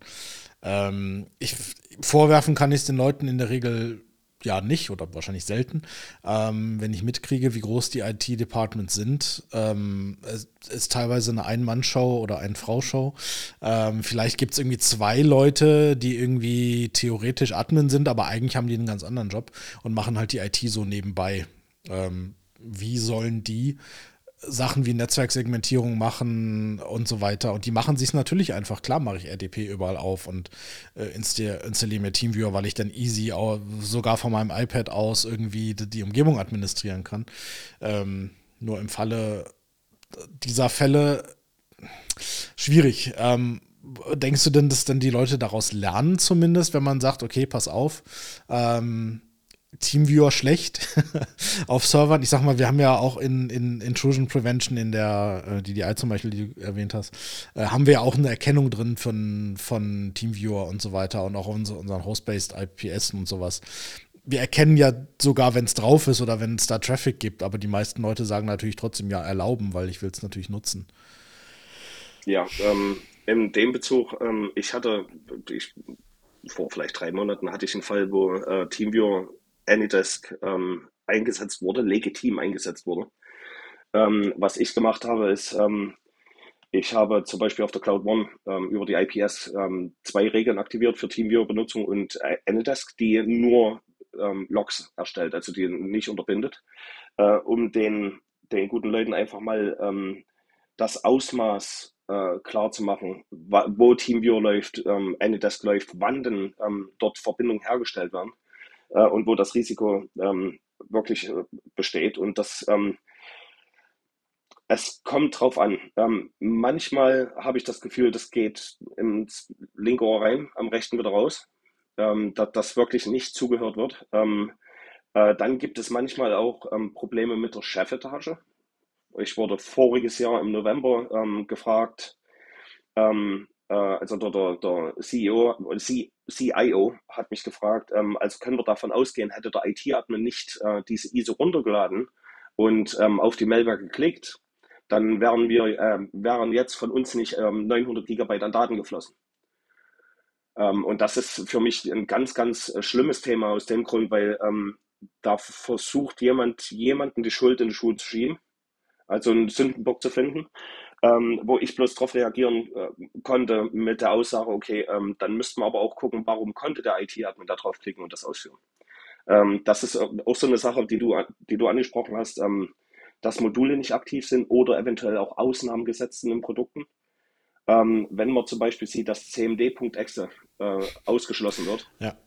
Ähm, ich, vorwerfen kann ich es den Leuten in der Regel Jahr nicht oder wahrscheinlich selten, ähm, wenn ich mitkriege, wie groß die IT-Departments sind. Ähm, es ist teilweise eine Ein-Mann-Show oder Ein-Frau-Show. Ähm, vielleicht gibt es irgendwie zwei Leute, die irgendwie theoretisch Admin sind, aber eigentlich haben die einen ganz anderen Job und machen halt die IT so nebenbei. Ähm, wie sollen die Sachen wie Netzwerksegmentierung machen und so weiter. Und die machen sich natürlich einfach. Klar mache ich RDP überall auf und äh, installiere mir Teamviewer, weil ich dann easy auch, sogar von meinem iPad aus irgendwie die, die Umgebung administrieren kann. Ähm, nur im Falle dieser Fälle schwierig. Ähm, denkst du denn, dass dann die Leute daraus lernen zumindest, wenn man sagt, okay, pass auf, ähm, Teamviewer schlecht auf Servern. Ich sag mal, wir haben ja auch in, in Intrusion Prevention in der äh, DDI zum Beispiel, die du erwähnt hast, äh, haben wir ja auch eine Erkennung drin von, von Teamviewer und so weiter und auch unsere, unseren Host-Based IPS und sowas. Wir erkennen ja sogar, wenn es drauf ist oder wenn es da Traffic gibt, aber die meisten Leute sagen natürlich trotzdem ja erlauben, weil ich will es natürlich nutzen. Ja, ähm, in dem Bezug, ähm, ich hatte, ich, vor vielleicht drei Monaten hatte ich einen Fall, wo äh, Teamviewer Anydesk ähm, eingesetzt wurde, legitim eingesetzt wurde. Ähm, was ich gemacht habe, ist, ähm, ich habe zum Beispiel auf der Cloud One ähm, über die IPS ähm, zwei Regeln aktiviert für TeamViewer-Benutzung und äh, Anydesk, die nur ähm, Logs erstellt, also die nicht unterbindet, äh, um den, den guten Leuten einfach mal das Ausmaß äh, klar zu machen, wo TeamViewer läuft, ähm, Anydesk läuft, wann denn dort Verbindungen hergestellt werden äh, und wo das Risiko ähm, wirklich äh, besteht. Und das, ähm, es kommt drauf an. Ähm, manchmal habe ich das Gefühl, das geht ins linke Ohr rein, am rechten wieder raus, ähm, dass das wirklich nicht zugehört wird. Ähm, äh, dann gibt es manchmal auch ähm, Probleme mit der Chefetage. Ich wurde voriges Jahr im November ähm, gefragt, ähm, äh, also der, der, der CEO, C, CIO hat mich gefragt, ähm, also können wir davon ausgehen, hätte der IT-Admin nicht äh, diese ISO runtergeladen und ähm, auf die Mailware geklickt, dann wären wir, äh, wären jetzt von uns nicht ähm, 900 Gigabyte an Daten geflossen. Ähm, und das ist für mich ein ganz, ganz äh, schlimmes Thema aus dem Grund, weil ähm, da versucht jemand, jemanden die Schuld in die Schuhe zu schieben, also einen Sündenbock zu finden ähm, wo ich bloß darauf reagieren äh, konnte mit der Aussage, okay, ähm, dann müssten wir aber auch gucken, warum konnte der IT-Admin da draufklicken und das ausführen. Ähm, das ist auch so eine Sache, die du, die du angesprochen hast, ähm, dass Module nicht aktiv sind oder eventuell auch Ausnahmen gesetzt sind in Produkten. Ähm, wenn man zum Beispiel sieht, dass cmd.exe äh, ausgeschlossen wird, ja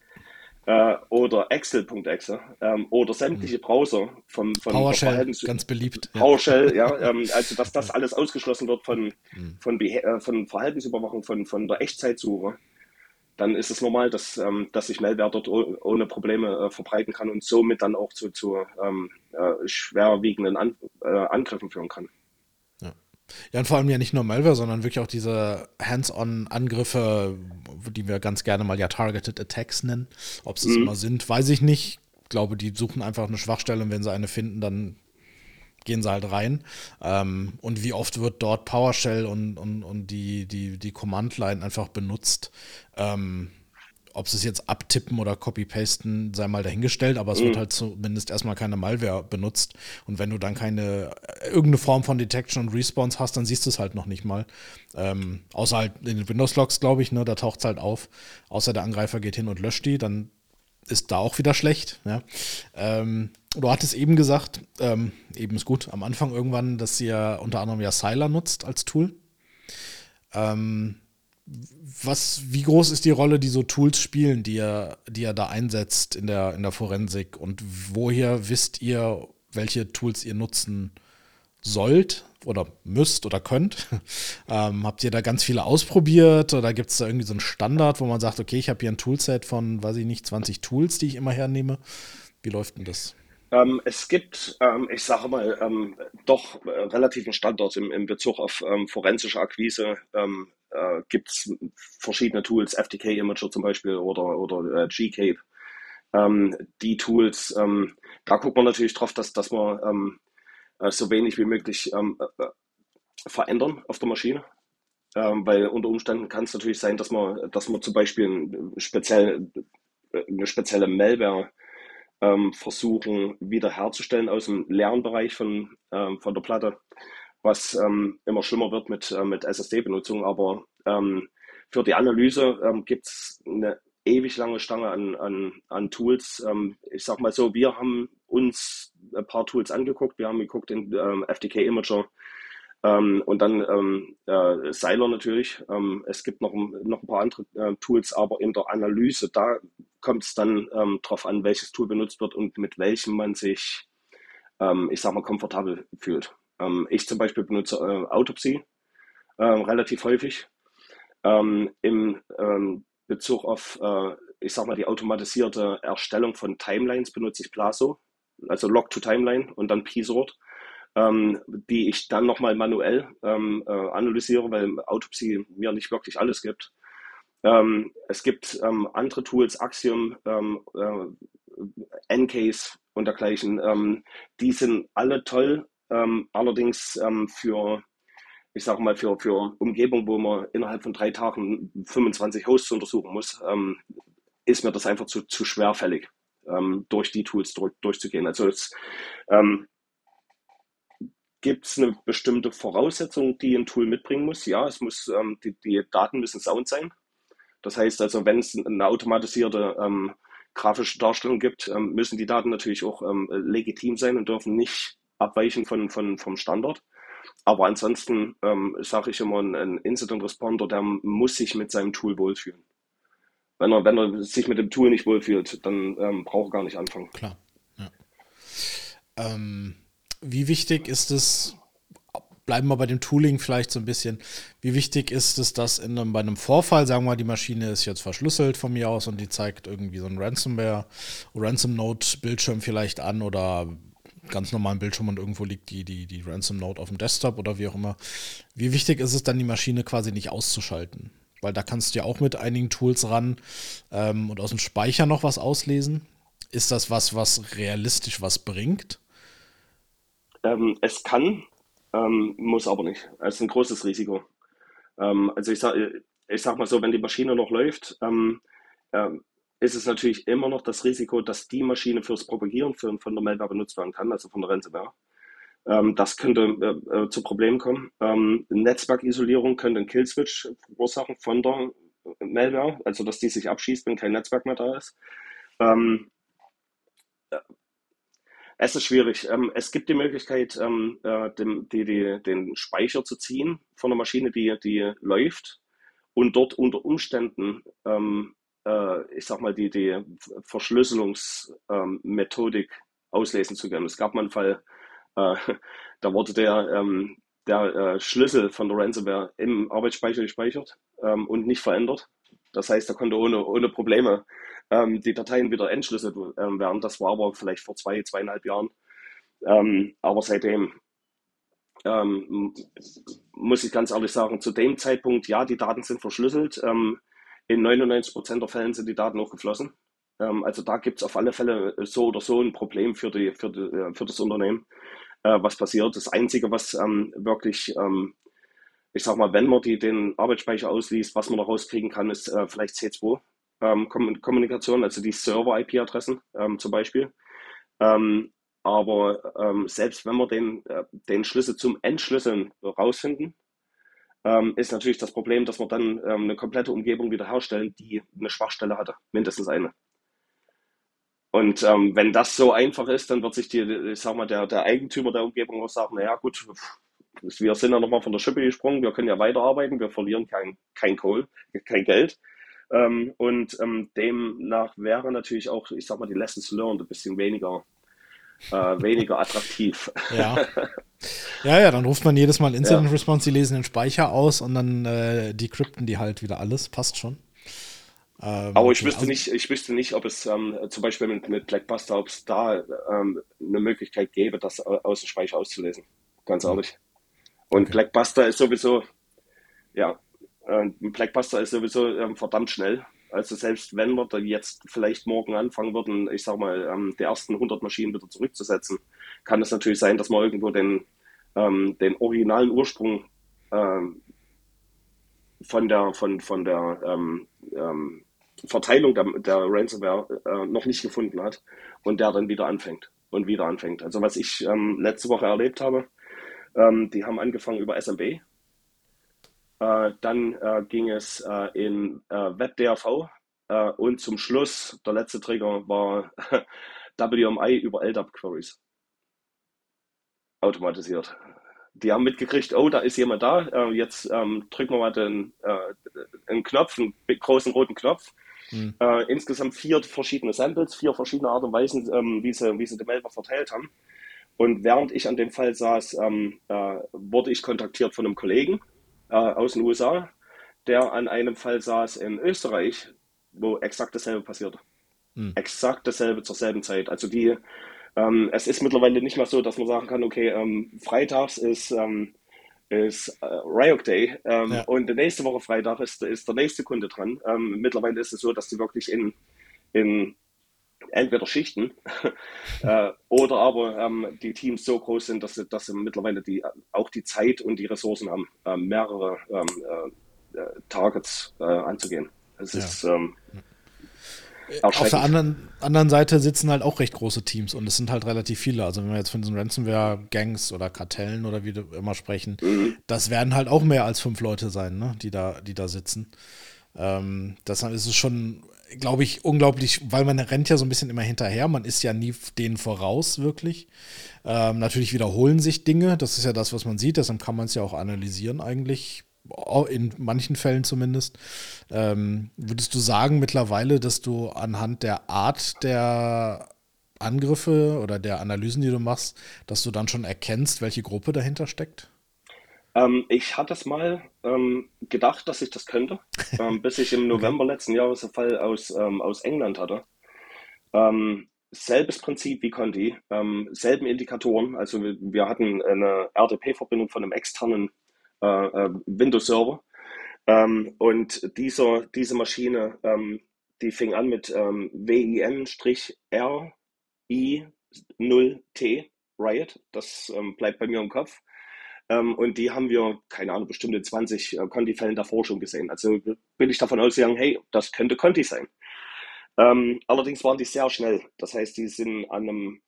äh, oder Excel.exe ähm, oder sämtliche mhm. Browser von, von PowerShell, ganz beliebt. PowerShell, ja, ähm, also dass das alles ausgeschlossen wird von, mhm. von, äh, von Verhaltensüberwachung, von, von der Echtzeitsuche, dann ist es normal, dass, ähm, dass sich Malware dort ohne Probleme äh, verbreiten kann und somit dann auch zu, zu ähm, äh, schwerwiegenden An äh, Angriffen führen kann. Ja, und vor allem ja nicht nur Malware, sondern wirklich auch diese Hands-on-Angriffe, die wir ganz gerne mal ja Targeted Attacks nennen. Ob sie es mhm. immer sind, weiß ich nicht. Ich glaube, die suchen einfach eine Schwachstelle und wenn sie eine finden, dann gehen sie halt rein. Ähm, und wie oft wird dort PowerShell und, und, und die, die, die Command-Line einfach benutzt? Ähm, ob sie es jetzt abtippen oder copy-pasten, sei mal dahingestellt, aber es mhm. wird halt zumindest erstmal keine Malware benutzt. Und wenn du dann keine, äh, irgendeine Form von Detection und Response hast, dann siehst du es halt noch nicht mal. Ähm, außer halt in den Windows-Logs, glaube ich, ne, da taucht es halt auf. Außer der Angreifer geht hin und löscht die, dann ist da auch wieder schlecht. Ja. Ähm, du hattest eben gesagt, ähm, eben ist gut, am Anfang irgendwann, dass ihr unter anderem ja Sylar nutzt als Tool. Ähm, was, wie groß ist die Rolle, die so Tools spielen, die ihr, die ihr da einsetzt in der, in der Forensik? Und woher wisst ihr, welche Tools ihr nutzen sollt oder müsst oder könnt? ähm, habt ihr da ganz viele ausprobiert oder gibt es da irgendwie so einen Standard, wo man sagt, okay, ich habe hier ein Toolset von, weiß ich nicht, 20 Tools, die ich immer hernehme? Wie läuft denn das? Ähm, es gibt, ähm, ich sage mal, ähm, doch äh, relativen Standard im, im Bezug auf ähm, forensische Akquise. Äh, gibt es verschiedene Tools, FTK Imager zum Beispiel oder, oder äh, GCape. Ähm, die Tools, ähm, da guckt man natürlich drauf, dass, dass man ähm, äh, so wenig wie möglich ähm, äh, verändern auf der Maschine. Ähm, weil unter Umständen kann es natürlich sein, dass man, dass man zum Beispiel ein speziell, eine spezielle Malware ähm, versuchen wiederherzustellen aus dem Lernbereich von, von der Platte, was ähm, immer schlimmer wird mit, äh, mit SSD-Benutzung. Aber ähm, für die Analyse ähm, gibt es eine ewig lange Stange an, an, an Tools. Ähm, ich sag mal so, wir haben uns ein paar Tools angeguckt. Wir haben geguckt in ähm, FDK Imager ähm, und dann ähm, äh, Seiler natürlich. Ähm, es gibt noch, noch ein paar andere äh, Tools, aber in der Analyse, da kommt es dann ähm, darauf an, welches Tool benutzt wird und mit welchem man sich, ähm, ich sag mal, komfortabel fühlt. Ähm, ich zum Beispiel benutze äh, Autopsy äh, relativ häufig. Ähm, Im ähm, Bezug auf, äh, ich sag mal, die automatisierte Erstellung von Timelines benutze ich Blaso, also Log to Timeline und dann P-Sort ähm, die ich dann nochmal manuell ähm, äh, analysiere, weil Autopsy mir nicht wirklich alles gibt. Ähm, es gibt ähm, andere Tools, Axiom, ähm, äh, Ncase und dergleichen. Ähm, die sind alle toll, allerdings für ich sage mal, für, für Umgebung, wo man innerhalb von drei Tagen 25 Hosts untersuchen muss, ähm, ist mir das einfach zu, zu schwerfällig, ähm, durch die Tools durch, durchzugehen. Also es, ähm, Gibt es eine bestimmte Voraussetzung, die ein Tool mitbringen muss? Ja, es muss, ähm, die, die, Daten müssen sound sein. Das heißt also, wenn es eine automatisierte ähm, grafische Darstellung gibt, ähm, müssen die Daten natürlich auch ähm, legitim sein und dürfen nicht abweichen von, von, vom Standard. Aber ansonsten ähm, sage ich immer, ein Incident Responder, der muss sich mit seinem Tool wohlfühlen. Wenn er, wenn er sich mit dem Tool nicht wohlfühlt, dann ähm, braucht er gar nicht anfangen. Klar. Ja. Ähm, wie wichtig ist es, bleiben wir bei dem Tooling vielleicht so ein bisschen, wie wichtig ist es, dass in einem, bei einem Vorfall, sagen wir mal, die Maschine ist jetzt verschlüsselt von mir aus und die zeigt irgendwie so ein Ransomware, Ransom Note Bildschirm vielleicht an oder ganz normalen Bildschirm und irgendwo liegt die, die, die Ransom Note auf dem Desktop oder wie auch immer. Wie wichtig ist es dann, die Maschine quasi nicht auszuschalten? Weil da kannst du ja auch mit einigen Tools ran ähm, und aus dem Speicher noch was auslesen. Ist das was, was realistisch was bringt? Ähm, es kann, ähm, muss aber nicht. Es ist ein großes Risiko. Ähm, also ich sage ich sag mal so, wenn die Maschine noch läuft, ähm, ähm, ist es natürlich immer noch das Risiko, dass die Maschine fürs Propagieren für, von der Malware benutzt werden kann, also von der Ransomware. Ähm, das könnte äh, äh, zu Problemen kommen. Netzwerkisolierung könnte einen Killswitch verursachen von der Malware, also dass die sich abschießt, wenn kein Netzwerk mehr da ist. Es ist schwierig. Ähm, es gibt die Möglichkeit, ähm, äh, dem, die, die, den Speicher zu ziehen von der Maschine, die, die läuft und dort unter Umständen, ähm, äh, ich sag mal, die, die Verschlüsselungsmethodik auslesen zu können. Es gab mal einen Fall, äh, da wurde der, der Schlüssel von der Ransomware im Arbeitsspeicher gespeichert und nicht verändert. Das heißt, er konnte ohne, ohne Probleme ähm, die Dateien wieder entschlüsselt ähm, werden. Das war aber vielleicht vor zwei, zweieinhalb Jahren. Ähm, aber seitdem ähm, muss ich ganz ehrlich sagen, zu dem Zeitpunkt, ja, die Daten sind verschlüsselt. Ähm, in 99 Prozent der Fällen sind die Daten auch geflossen. Ähm, also da gibt es auf alle Fälle so oder so ein Problem für, die, für, die, äh, für das Unternehmen, äh, was passiert. Das Einzige, was wirklich ich sag mal, wenn man die, den Arbeitsspeicher ausliest, was man da rauskriegen kann, ist äh, vielleicht C2 ähm, Kommunikation, also die Server-IP-Adressen ähm, zum Beispiel. Ähm, aber ähm, selbst wenn wir den, äh, den Schlüssel zum Entschlüsseln rausfinden, ähm, ist natürlich das Problem, dass wir dann ähm, eine komplette Umgebung wiederherstellen, die eine Schwachstelle hatte, mindestens eine. Und ähm, wenn das so einfach ist, dann wird sich die, ich sag mal, der, der Eigentümer der Umgebung auch sagen, naja gut, wir sind ja nochmal von der Schippe gesprungen, wir können ja weiterarbeiten, wir verlieren kein, kein Kohl, kein Geld. Ähm, und ähm, demnach wäre natürlich auch, ich sag mal, die Lessons learned ein bisschen weniger, äh, weniger attraktiv. Ja. ja, ja, dann ruft man jedes Mal Incident ja. Response, die lesen den Speicher aus und dann äh, decrypten die halt wieder alles, passt schon. Ähm, Aber ich wüsste also, nicht, ich wüsste nicht, ob es ähm, zum Beispiel mit, mit Blackbuster, ob es da ähm, eine Möglichkeit gäbe, das aus dem Speicher auszulesen. Ganz ehrlich. Und okay. Blackbuster ist sowieso, ja, ein Blackbuster ist sowieso ähm, verdammt schnell. Also selbst wenn wir da jetzt vielleicht morgen anfangen würden, ich sag mal, ähm, die ersten 100 Maschinen wieder zurückzusetzen, kann es natürlich sein, dass man irgendwo den, ähm, den originalen Ursprung ähm, von der, von, von der ähm, ähm, Verteilung der, der Ransomware äh, noch nicht gefunden hat und der dann wieder anfängt und wieder anfängt. Also was ich ähm, letzte Woche erlebt habe, die haben angefangen über SMB. Äh, dann äh, ging es äh, in äh, WebDRV äh, und zum Schluss, der letzte Trigger war WMI über LDAP Queries. Automatisiert. Die haben mitgekriegt, oh, da ist jemand da, äh, jetzt ähm, drücken wir mal den, einen Knopf, einen großen roten Knopf. Mhm. insgesamt vier verschiedene Samples, vier verschiedene Art und Weisen, ähm, wie, sie, wie sie die Melder verteilt haben. Und während ich an dem Fall saß, ähm, äh, wurde ich kontaktiert von einem Kollegen äh, aus den USA, der an einem Fall saß in Österreich, wo exakt dasselbe passierte. Hm. Exakt dasselbe zur selben Zeit. Also die, ähm, es ist mittlerweile nicht mehr so, dass man sagen kann, okay, ähm, freitags ist, ähm, ist äh, Ryok Day ähm, ja. und nächste Woche Freitag ist, ist der nächste Kunde dran. Ähm, mittlerweile ist es so, dass die wirklich in, in entweder Schichten äh, oder aber ähm, die Teams so groß sind, dass sie, dass sie mittlerweile die, auch die Zeit und die Ressourcen haben, äh, mehrere ähm, äh, äh, Targets äh, anzugehen. Es ja. ist ähm, auf der anderen, anderen Seite sitzen halt auch recht große Teams und es sind halt relativ viele. Also wenn wir jetzt von diesen Ransomware-Gangs oder Kartellen oder wie immer sprechen, mhm. das werden halt auch mehr als fünf Leute sein, ne, die da, die da sitzen. Ähm, deshalb ist es schon glaube ich, unglaublich, weil man rennt ja so ein bisschen immer hinterher. Man ist ja nie denen voraus, wirklich. Ähm, natürlich wiederholen sich Dinge. Das ist ja das, was man sieht. Deshalb kann man es ja auch analysieren, eigentlich. In manchen Fällen zumindest. Ähm, würdest du sagen mittlerweile, dass du anhand der Art der Angriffe oder der Analysen, die du machst, dass du dann schon erkennst, welche Gruppe dahinter steckt? Ähm, ich hatte es mal ähm, gedacht, dass ich das könnte, ähm, bis ich im November okay. letzten Jahres einen Fall aus, ähm, aus England hatte. Ähm, selbes Prinzip wie Conti, ähm, selben Indikatoren. Also wir, wir hatten eine RDP-Verbindung von einem externen äh, äh, Windows-Server. und dieser, diese Maschine, die fing an mit WIN-RI0T, Riot. Das bleibt bei mir im Kopf. Ähm, und die haben wir, keine Ahnung, bestimmte 20 äh, Conti-Fällen davor schon gesehen. Also bin ich davon ausgegangen, hey, das könnte Conti sein. Ähm, allerdings waren die sehr schnell. Das heißt, die sind an einem,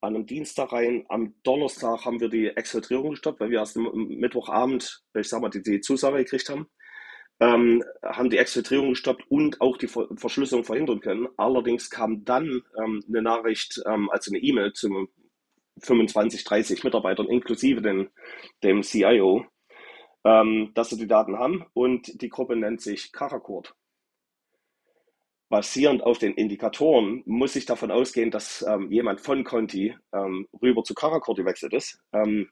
an einem Dienstag rein. Am Donnerstag haben wir die Exfiltrierung gestoppt, weil wir erst am Mittwochabend, ich sag mal, die, die Zusage gekriegt haben. Ähm, haben die Exfiltrierung gestoppt und auch die Ver Verschlüsselung verhindern können. Allerdings kam dann ähm, eine Nachricht, ähm, also eine E-Mail zum 25, 30 Mitarbeitern inklusive den, dem CIO, ähm, dass sie die Daten haben und die Gruppe nennt sich Karakurt. Basierend auf den Indikatoren muss ich davon ausgehen, dass ähm, jemand von Conti ähm, rüber zu Karakurt gewechselt ist. Ähm,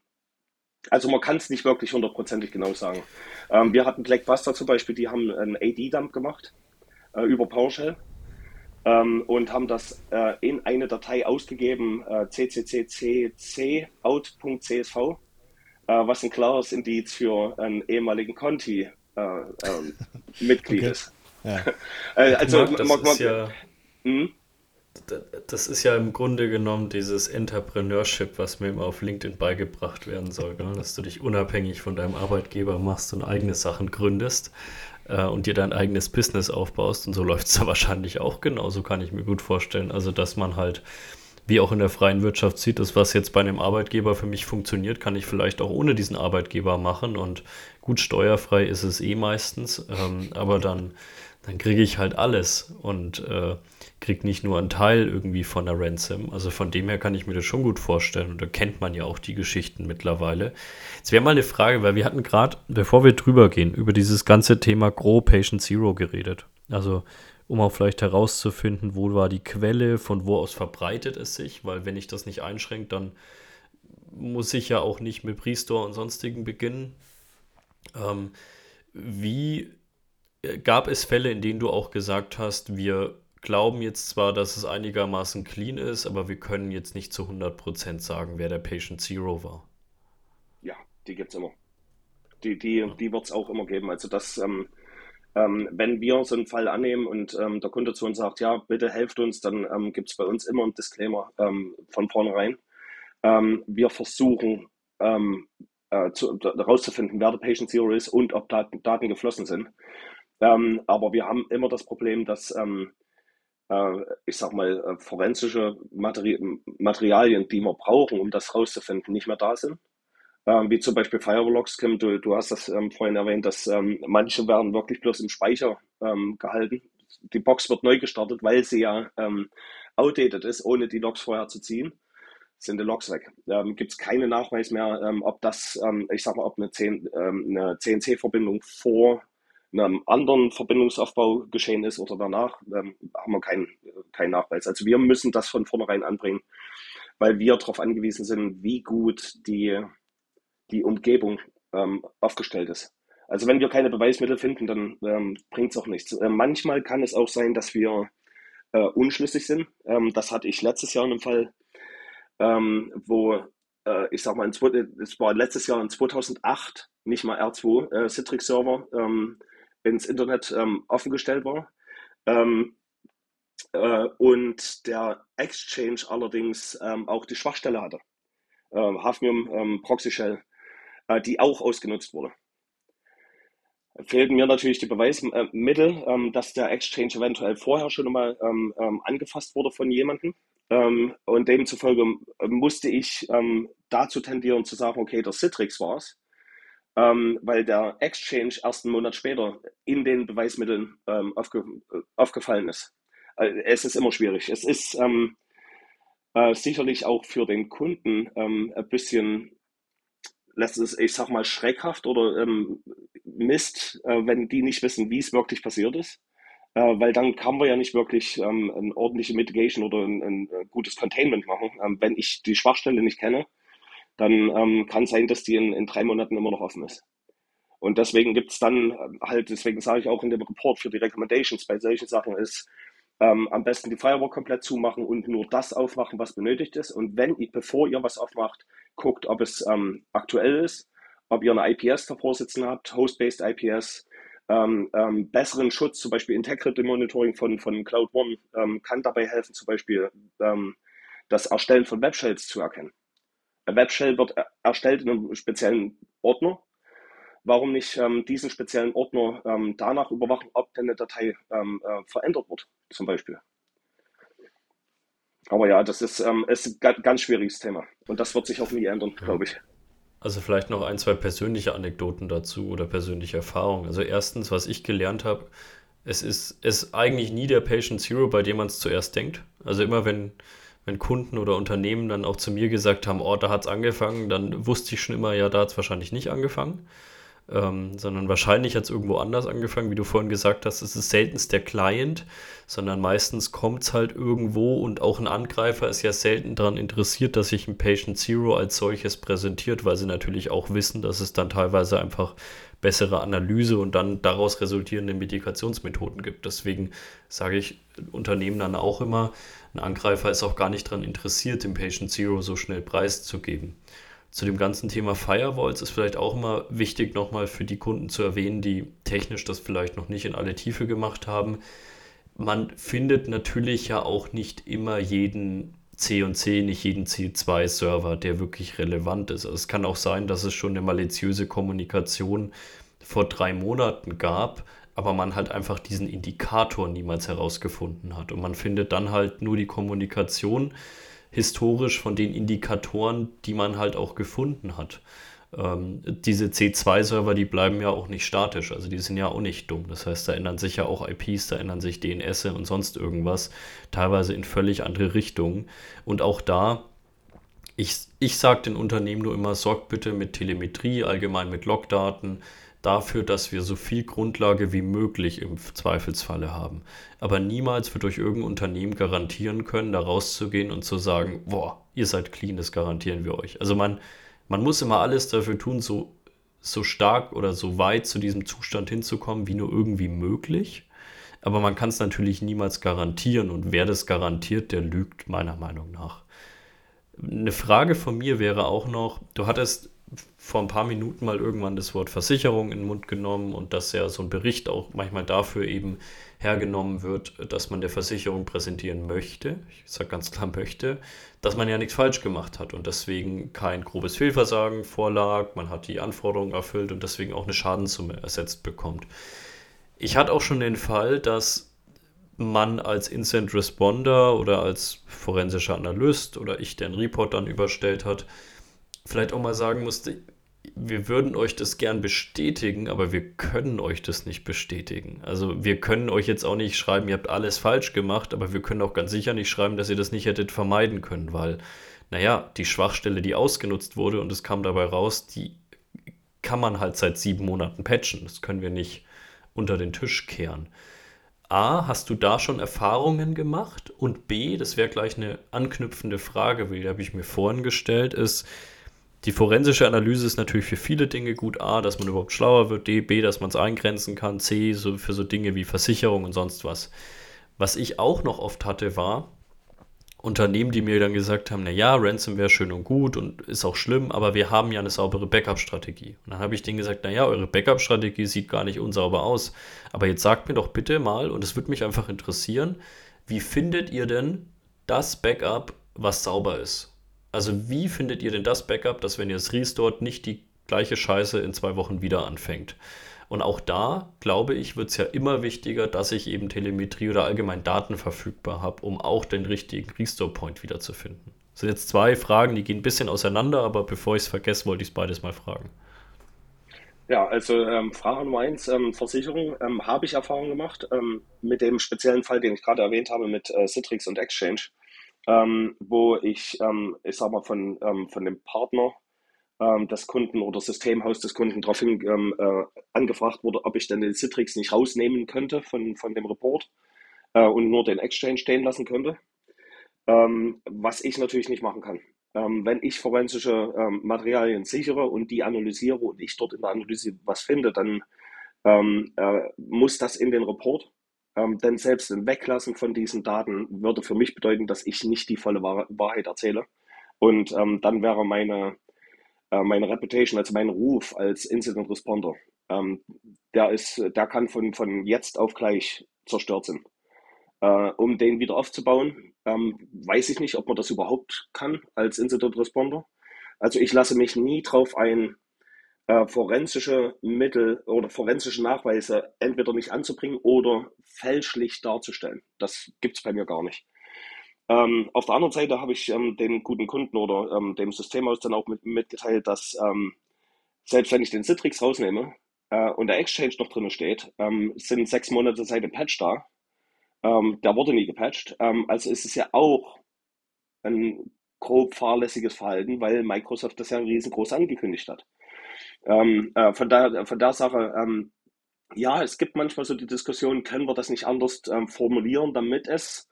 also man kann es nicht wirklich hundertprozentig genau sagen. Ähm, wir hatten Blackbuster zum Beispiel, die haben einen AD-Dump gemacht äh, über PowerShell ähm, und haben das äh, in eine Datei ausgegeben, äh, cccc out.csv, äh, was ein klares Indiz für einen ehemaligen Conti-Mitglied äh, ähm, ist. Ja. Äh, also, das, man, man, ist ja, hm? das ist ja im Grunde genommen dieses Entrepreneurship, was mir immer auf LinkedIn beigebracht werden soll, ne? dass du dich unabhängig von deinem Arbeitgeber machst und eigene Sachen gründest äh, und dir dein eigenes Business aufbaust. Und so läuft es da wahrscheinlich auch genauso, kann ich mir gut vorstellen. Also, dass man halt, wie auch in der freien Wirtschaft sieht, das, was jetzt bei einem Arbeitgeber für mich funktioniert, kann ich vielleicht auch ohne diesen Arbeitgeber machen. Und gut, steuerfrei ist es eh meistens, ähm, aber dann, dann kriege ich halt alles. Und äh, kriegt nicht nur einen Teil irgendwie von der Ransom. Also von dem her kann ich mir das schon gut vorstellen. Und da kennt man ja auch die Geschichten mittlerweile. Jetzt wäre mal eine Frage, weil wir hatten gerade, bevor wir drüber gehen, über dieses ganze Thema Grow Patient Zero geredet. Also um auch vielleicht herauszufinden, wo war die Quelle, von wo aus verbreitet es sich, weil wenn ich das nicht einschränke, dann muss ich ja auch nicht mit Priestore und sonstigen beginnen. Ähm, wie äh, gab es Fälle, in denen du auch gesagt hast, wir glauben jetzt zwar, dass es einigermaßen clean ist, aber wir können jetzt nicht zu 100% sagen, wer der Patient Zero war. Ja, die gibt es immer. Die, die, ja. die wird es auch immer geben. Also das, ähm, ähm, wenn wir so einen Fall annehmen und ähm, der Kunde zu uns sagt, ja, bitte helft uns, dann ähm, gibt es bei uns immer einen Disclaimer ähm, von vornherein. Ähm, wir versuchen ähm, äh, zu, herauszufinden, wer der Patient Zero ist und ob Daten, Daten geflossen sind. Aber wir haben immer das Problem, dass, ich sag mal, äh, forensische Materi Materialien, die wir brauchen, um das rauszufinden, nicht mehr da sind. Ähm, wie zum Beispiel Firewallogs, Kim, du, du hast das ähm, vorhin erwähnt, dass ähm, manche werden wirklich bloß im Speicher ähm, gehalten. Die Box wird neu gestartet, weil sie ja ähm, outdated ist, ohne die Logs vorher zu ziehen sind die Logs weg. Ähm, Gibt es keinen Nachweis mehr, ob das, ich sag mal, ob eine, ähm, eine CNC-Verbindung vor einem anderen Verbindungsaufbau geschehen ist oder danach, ähm, haben wir keinen keinen Nachweis. Also wir müssen das von vornherein anbringen, weil wir darauf angewiesen sind, wie gut die, die Umgebung ähm, aufgestellt ist. Also wenn wir keine Beweismittel finden, dann ähm, bringt es auch nichts. Äh, manchmal kann es auch sein, dass wir äh, unschlüssig sind. Ähm, das hatte ich letztes Jahr in einem Fall ähm, wo äh, ich sag mal, es war letztes Jahr in 2008 nicht mal R2 äh, Citrix-Server ähm, ins Internet ähm, offengestellt war. Ähm, äh, und der Exchange allerdings ähm, auch die Schwachstelle hatte. Ähm, Hafnium ähm, Proxy Shell, äh, die auch ausgenutzt wurde. Fehlten mir natürlich die Beweismittel, ähm, dass der Exchange eventuell vorher schon einmal ähm, ähm, angefasst wurde von jemandem. Und demzufolge ähm, musste ich dazu tendieren zu sagen, okay, der Citrix war es, ähm, weil der Exchange erst einen Monat später in den Beweismitteln ähm, aufge äh, aufgefallen ist. Also es ist immer schwierig. Es ist ähm, äh, sicherlich auch für den Kunden ein bisschen, lässt es, ich sag mal, schreckhaft oder Mist, äh, wenn die nicht wissen, wie es wirklich passiert ist äh, weil dann kann man ja nicht wirklich ähm, eine ordentliche Mitigation oder ein, ein gutes Containment machen. Ähm, wenn ich die Schwachstelle nicht kenne, dann ähm, kann sein, dass die in, in drei Monaten immer noch offen ist. Und deswegen gibt es dann ähm, halt, deswegen sage ich auch in dem Report für die Recommendations bei solchen Sachen ist, ähm, am besten die Firewall komplett zumachen und nur das aufmachen, was benötigt ist. Und wenn ihr, bevor ihr was aufmacht, guckt, ob es ähm, aktuell ist, ob ihr eine IPS davor sitzen habt, Host-Based IPS, ähm, ähm, besseren Schutz, zum Beispiel Integrity Monitoring von, von Cloud One, ähm, kann dabei helfen, zum Beispiel ähm, das Erstellen von Webshells zu erkennen. Webshell wird erstellt in einem speziellen Ordner. Warum nicht ähm, diesen speziellen Ordner ähm, danach überwachen, ob denn eine Datei äh, verändert wird, zum Beispiel? Aber ja, das ist, ähm, ist ein ganz schwieriges Thema. Und das wird sich auch nie ändern, glaube ich. Also vielleicht noch ein, zwei persönliche Anekdoten dazu oder persönliche Erfahrungen. Also erstens, was ich gelernt habe, es ist, es ist eigentlich nie der Patient Zero, bei dem man es zuerst denkt. Also immer wenn, wenn Kunden oder Unternehmen dann auch zu mir gesagt haben, oh, da hat es angefangen, dann wusste ich schon immer, ja, da hat es wahrscheinlich nicht angefangen ähm, sondern wahrscheinlich hat es irgendwo anders angefangen, wie du vorhin gesagt hast. Es ist seltenst der Client, sondern meistens kommt es halt irgendwo und auch ein Angreifer ist ja selten daran interessiert, dass sich ein Patient Zero als solches präsentiert, weil sie natürlich auch wissen, dass es dann teilweise einfach bessere Analyse und dann daraus resultierende Mitigationsmethoden gibt. Deswegen sage ich Unternehmen dann auch immer, ein Angreifer ist auch gar nicht daran interessiert, dem Patient Zero so schnell preiszugeben zu dem ganzen Thema Firewalls ist vielleicht auch immer wichtig, nochmal für die Kunden zu erwähnen, die technisch das vielleicht noch nicht in alle Tiefe gemacht haben. Man findet natürlich ja auch nicht immer jeden C&C, nicht jeden C2-Server, der wirklich relevant ist. Also es kann auch sein, dass es schon eine maliziöse Kommunikation vor drei Monaten gab, aber man halt einfach diesen Indikator niemals herausgefunden hat. Und man findet dann halt nur die Kommunikation historisch von den Indikatoren, die man halt auch gefunden hat. Ähm, diese C2-Server, die bleiben ja auch nicht statisch, also die sind ja auch nicht dumm. Das heißt, da ändern sich ja auch IPs, da ändern sich DNS und sonst irgendwas, teilweise in völlig andere Richtungen. Und auch da, ich, ich sage den Unternehmen nur immer, sorgt bitte mit Telemetrie, allgemein mit Logdaten, dafür, dass wir so viel Grundlage wie möglich im Zweifelsfalle haben. Aber niemals wird euch irgendein Unternehmen garantieren können, da rauszugehen und zu sagen, boah, ihr seid clean, das garantieren wir euch. Also man, man muss immer alles dafür tun, so, so stark oder so weit zu diesem Zustand hinzukommen, wie nur irgendwie möglich. Aber man kann es natürlich niemals garantieren und wer das garantiert, der lügt meiner Meinung nach. Eine Frage von mir wäre auch noch, du hattest vor ein paar Minuten mal irgendwann das Wort Versicherung in den Mund genommen und dass ja so ein Bericht auch manchmal dafür eben hergenommen wird, dass man der Versicherung präsentieren möchte, ich sage ganz klar möchte, dass man ja nichts falsch gemacht hat und deswegen kein grobes Fehlversagen vorlag, man hat die Anforderungen erfüllt und deswegen auch eine Schadenssumme ersetzt bekommt. Ich hatte auch schon den Fall, dass man als Instant Responder oder als forensischer Analyst oder ich, der einen Report dann überstellt hat, vielleicht auch mal sagen musste, wir würden euch das gern bestätigen, aber wir können euch das nicht bestätigen. Also wir können euch jetzt auch nicht schreiben, ihr habt alles falsch gemacht, aber wir können auch ganz sicher nicht schreiben, dass ihr das nicht hättet vermeiden können, weil, naja, die Schwachstelle, die ausgenutzt wurde und es kam dabei raus, die kann man halt seit sieben Monaten patchen. Das können wir nicht unter den Tisch kehren. A, hast du da schon Erfahrungen gemacht? Und B, das wäre gleich eine anknüpfende Frage, die habe ich mir vorhin gestellt, ist, die forensische Analyse ist natürlich für viele Dinge gut. A, dass man überhaupt schlauer wird. D, B, dass man es eingrenzen kann. C, so für so Dinge wie Versicherung und sonst was. Was ich auch noch oft hatte, war Unternehmen, die mir dann gesagt haben, naja, Ransomware schön und gut und ist auch schlimm, aber wir haben ja eine saubere Backup-Strategie. Und dann habe ich denen gesagt, naja, eure Backup-Strategie sieht gar nicht unsauber aus. Aber jetzt sagt mir doch bitte mal, und es würde mich einfach interessieren, wie findet ihr denn das Backup, was sauber ist? Also wie findet ihr denn das Backup, dass wenn ihr es restort, nicht die gleiche Scheiße in zwei Wochen wieder anfängt? Und auch da, glaube ich, wird es ja immer wichtiger, dass ich eben Telemetrie oder allgemein Daten verfügbar habe, um auch den richtigen Restore-Point wiederzufinden. Das sind jetzt zwei Fragen, die gehen ein bisschen auseinander, aber bevor ich es vergesse, wollte ich es beides mal fragen. Ja, also ähm, Frage Nummer eins, ähm, Versicherung, ähm, habe ich Erfahrung gemacht ähm, mit dem speziellen Fall, den ich gerade erwähnt habe mit äh, Citrix und Exchange ähm, wo ich, ähm, ich sag mal, von, ähm, von dem Partner ähm, des Kunden oder Systemhaus des Kunden daraufhin ähm, äh, angefragt wurde, ob ich denn den Citrix nicht rausnehmen könnte von, von dem Report äh, und nur den Exchange stehen lassen könnte. Ähm, was ich natürlich nicht machen kann. Ähm, wenn ich forensische ähm, Materialien sichere und die analysiere und ich dort in der Analyse was finde, dann ähm, äh, muss das in den Report ähm, denn selbst ein Weglassen von diesen Daten würde für mich bedeuten, dass ich nicht die volle Wahrheit erzähle. Und ähm, dann wäre meine, äh, meine Reputation, also mein Ruf als Incident Responder, ähm, der, ist, der kann von, von jetzt auf gleich zerstört sein. Äh, um den wieder aufzubauen, ähm, weiß ich nicht, ob man das überhaupt kann als Incident Responder. Also ich lasse mich nie drauf ein, äh, forensische Mittel oder forensische Nachweise entweder nicht anzubringen oder fälschlich darzustellen. Das gibt es bei mir gar nicht. Ähm, auf der anderen Seite habe ich ähm, den guten Kunden oder ähm, dem Systemhaus dann auch mit, mitgeteilt, dass ähm, selbst wenn ich den Citrix rausnehme äh, und der Exchange noch drin steht, ähm, sind sechs Monate seit dem Patch da. Ähm, der wurde nie gepatcht. also ist es ja auch ein grob fahrlässiges Verhalten, weil Microsoft das ja riesengroß angekündigt hat. Ähm, äh, von, der, von der Sache, ähm, ja, es gibt manchmal so die Diskussion, können wir das nicht anders ähm, formulieren, damit es,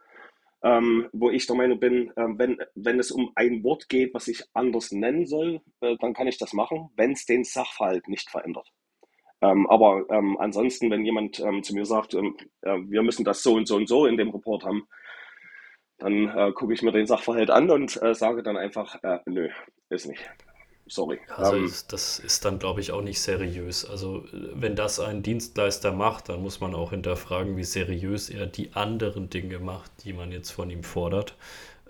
ähm, wo ich der Meinung bin, äh, wenn, wenn es um ein Wort geht, was ich anders nennen soll, äh, dann kann ich das machen, wenn es den Sachverhalt nicht verändert. Ähm, aber ähm, ansonsten, wenn jemand zu mir sagt, äh, wir müssen das so und so und so in dem Report haben, dann äh, gucke ich mir den Sachverhalt an und äh, sage dann einfach, äh, nö, ist nicht. Sorry. Also um, ähm, das ist dann, glaube ich, auch nicht seriös. Also wenn das ein Dienstleister macht, dann muss man auch hinterfragen, wie seriös er die anderen Dinge macht, die man jetzt von ihm fordert.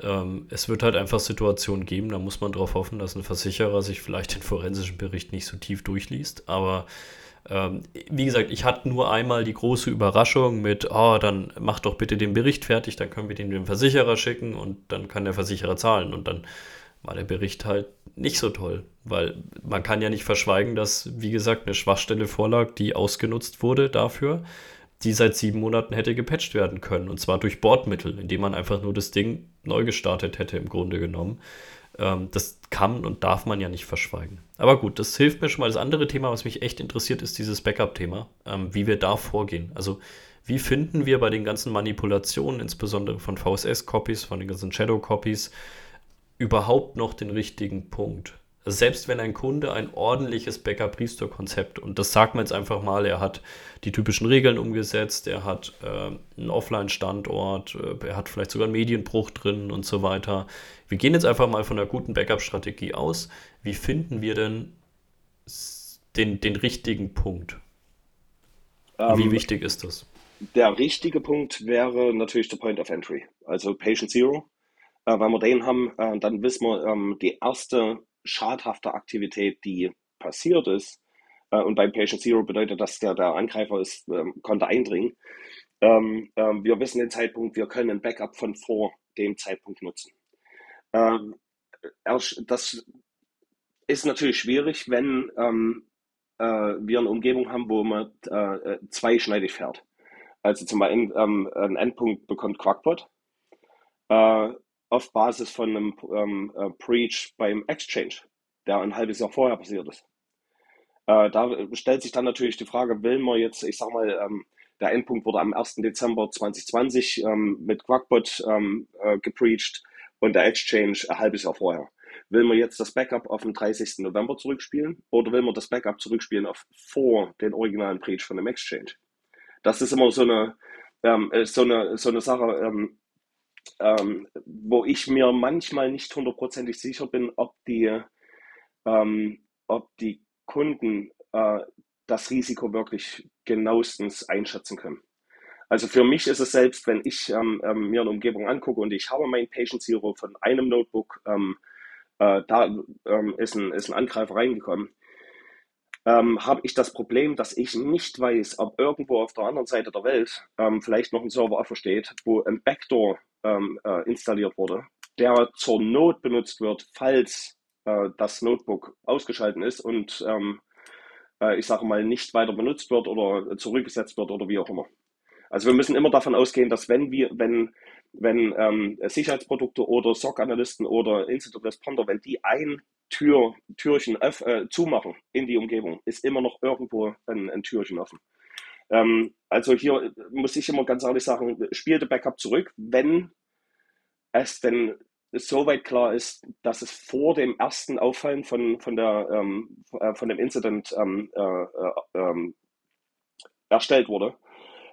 Ähm, es wird halt einfach Situationen geben, da muss man darauf hoffen, dass ein Versicherer sich vielleicht den forensischen Bericht nicht so tief durchliest. Aber ähm, wie gesagt, ich hatte nur einmal die große Überraschung mit, oh, dann mach doch bitte den Bericht fertig, dann können wir den dem Versicherer schicken und dann kann der Versicherer zahlen. Und dann war der Bericht halt nicht so toll, weil man kann ja nicht verschweigen, dass, wie gesagt, eine Schwachstelle vorlag, die ausgenutzt wurde dafür, die seit sieben Monaten hätte gepatcht werden können. Und zwar durch Bordmittel, indem man einfach nur das Ding neu gestartet hätte, im Grunde genommen. Ähm, das kann und darf man ja nicht verschweigen. Aber gut, das hilft mir schon mal. Das andere Thema, was mich echt interessiert, ist dieses Backup-Thema, ähm, wie wir da vorgehen. Also, wie finden wir bei den ganzen Manipulationen, insbesondere von VSS-Copies, von den ganzen Shadow-Copies, überhaupt noch den richtigen Punkt. Also selbst wenn ein Kunde ein ordentliches Backup-Restore-Konzept, und das sagt man jetzt einfach mal, er hat die typischen Regeln umgesetzt, er hat äh, einen Offline-Standort, äh, er hat vielleicht sogar einen Medienbruch drin und so weiter. Wir gehen jetzt einfach mal von einer guten Backup-Strategie aus. Wie finden wir denn den, den richtigen Punkt? Ähm, Wie wichtig ist das? Der richtige Punkt wäre natürlich der Point of Entry, also Patient Zero. Äh, wenn wir den haben, äh, dann wissen wir, ähm, die erste schadhafte Aktivität, die passiert ist, Äh, und beim Patient Zero bedeutet das, der, der Angreifer ist, ähm, konnte eindringen. Ähm, ähm, wir wissen den Zeitpunkt, wir können ein Backup von vor dem Zeitpunkt nutzen. Ähm, das ist natürlich schwierig, wenn äh, wir eine Umgebung haben, wo man äh, zweischneidig fährt. Also zum Beispiel ähm, ein Endpunkt bekommt Quackbot äh, auf Basis von einem ähm, äh, beim Exchange, der ein halbes Jahr vorher passiert ist. Äh, da stellt sich dann natürlich die Frage, will man jetzt, ich sag mal, ähm, der Endpunkt wurde am 1. Dezember 2020 ähm, mit Quackbot ähm, äh, gepreacht und der Exchange ein halbes Jahr vorher. Will man jetzt das Backup auf den 30. November zurückspielen oder will man das Backup zurückspielen auf vor den originalen Breach von dem Exchange? Das ist immer so eine, ähm, äh, so eine, so eine Sache, ähm, ähm, wo ich mir manchmal nicht hundertprozentig sicher bin, ob die, ähm, ob die Kunden äh, das Risiko wirklich genauestens einschätzen können. Also für mich ist es selbst, wenn ich ähm, ähm, mir eine Umgebung angucke und ich habe mein Patient Zero von einem Notebook, ähm, äh, da ähm, ist, ein, ist ein Angreifer reingekommen, ähm, habe ich das Problem, dass ich nicht weiß, ob irgendwo auf der anderen Seite der Welt ähm, vielleicht noch ein Server offen steht, wo ein Backdoor äh, installiert wurde, der zur Not benutzt wird, falls äh, das Notebook ausgeschaltet ist und äh, ich sage mal, nicht weiter benutzt wird oder zurückgesetzt wird oder wie auch immer. Also wir müssen immer davon ausgehen, dass wenn wir, wenn, wenn ähm, Sicherheitsprodukte oder SOC-Analysten oder Incident Responder, wenn die ein Tür, Türchen öff, äh, zumachen in die Umgebung, ist immer noch irgendwo ein, ein Türchen offen. Ähm, also hier muss ich immer ganz ehrlich sagen, spielte Backup zurück, wenn es denn soweit klar ist, dass es vor dem ersten Auffallen von, von, der, ähm, äh, von dem Incident ähm, äh, äh, ähm, erstellt wurde.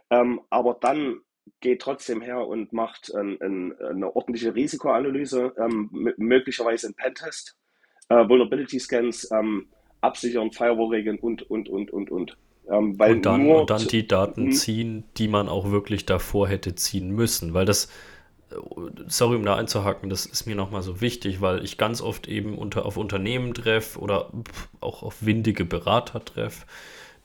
Ähm, aber dann geht trotzdem her und macht ein, ein, eine ordentliche Risikoanalyse, ähm, möglicherweise ein Pentest, äh, Vulnerability Scans, ähm, absichern, Firewall-Regeln und, und, und, und, und. Weil und, dann, und dann die Daten hm? ziehen, die man auch wirklich davor hätte ziehen müssen, weil das sorry, um da einzuhaken, das ist mir nochmal so wichtig, weil ich ganz oft eben unter, auf Unternehmen treffe oder auch auf windige Berater treffe,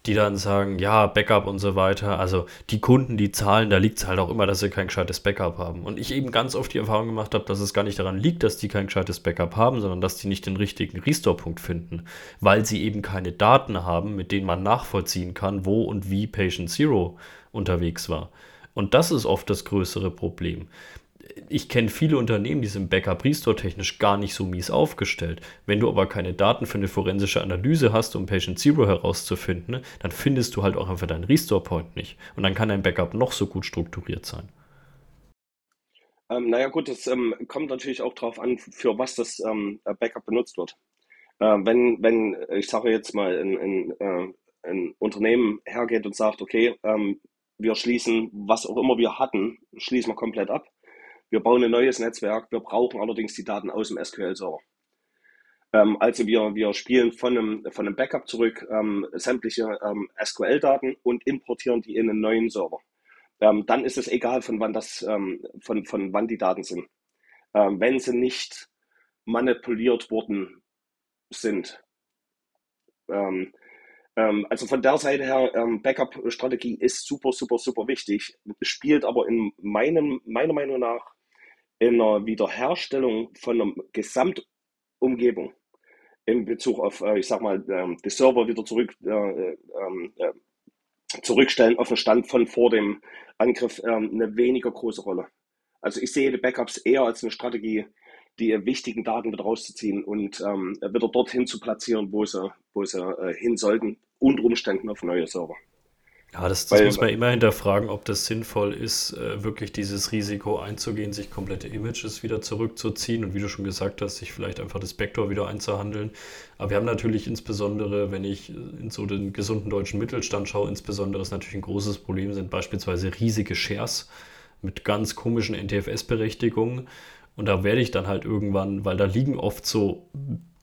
die dann sagen, ja, Backup und so weiter. Also die Kunden, die zahlen, da liegt es halt auch immer, dass sie kein gescheites Backup haben. Und ich eben ganz oft die Erfahrung gemacht habe, dass es gar nicht daran liegt, dass die kein gescheites Backup haben, sondern dass die nicht den richtigen Restore-Punkt finden, weil sie eben keine Daten haben, mit denen man nachvollziehen kann, wo und wie Patient Zero unterwegs war. Und das ist oft das größere Problem ich kenne viele Unternehmen, die sind Backup Restore technisch gar nicht so mies aufgestellt. Wenn du aber keine Daten für eine forensische Analyse hast, um Patient Zero herauszufinden, dann findest du halt auch einfach deinen Restore Point nicht. Und dann kann dein Backup noch so gut strukturiert sein. Ähm, naja gut, es ähm, kommt natürlich auch darauf an, für was das ähm, Backup benutzt wird. Äh, wenn, wenn, ich sage jetzt mal, ein, ein, äh, ein Unternehmen hergeht und sagt, okay, ähm, wir schließen, was auch immer wir hatten, schließen wir komplett ab wir bauen ein neues Netzwerk, wir brauchen allerdings die Daten aus dem SQL-Server. Ähm, also wir, wir spielen von einem, von einem Backup zurück ähm, sämtliche ähm, SQL-Daten und importieren die in einen neuen Server. Ähm, dann ist es egal, von wann, das, ähm, von, von wann die Daten sind. Ähm, wenn sie nicht manipuliert worden sind. also von der Seite her, Backup-Strategie ist super, super, super wichtig, spielt aber in meinem, meiner Meinung nach in der Wiederherstellung von einer Gesamtumgebung in Bezug auf, äh, ich sag mal, ähm, die Server wieder zurück, äh, ähm, äh, zurückstellen auf den Stand von vor dem Angriff ähm, eine weniger große Rolle. Also ich sehe die Backups eher als eine Strategie, die wichtigen Daten wieder rauszuziehen und ähm, wieder dorthin zu platzieren, wo sie, wo sie hin sollten, unter Umständen auf neue Server. Ja, das, das Weil, muss man immer hinterfragen, ob das sinnvoll ist, äh, wirklich dieses Risiko einzugehen, sich komplette Images wieder zurückzuziehen und wie du schon gesagt hast, sich vielleicht einfach das Backdoor wieder einzuhandeln. Aber wir haben natürlich insbesondere, wenn ich in so den gesunden deutschen Mittelstand schaue, insbesondere ist natürlich ein großes Problem, sind beispielsweise riesige Shares mit ganz komischen NTFS-Berechtigungen. Und da werde ich dann halt irgendwann, weil da liegen oft so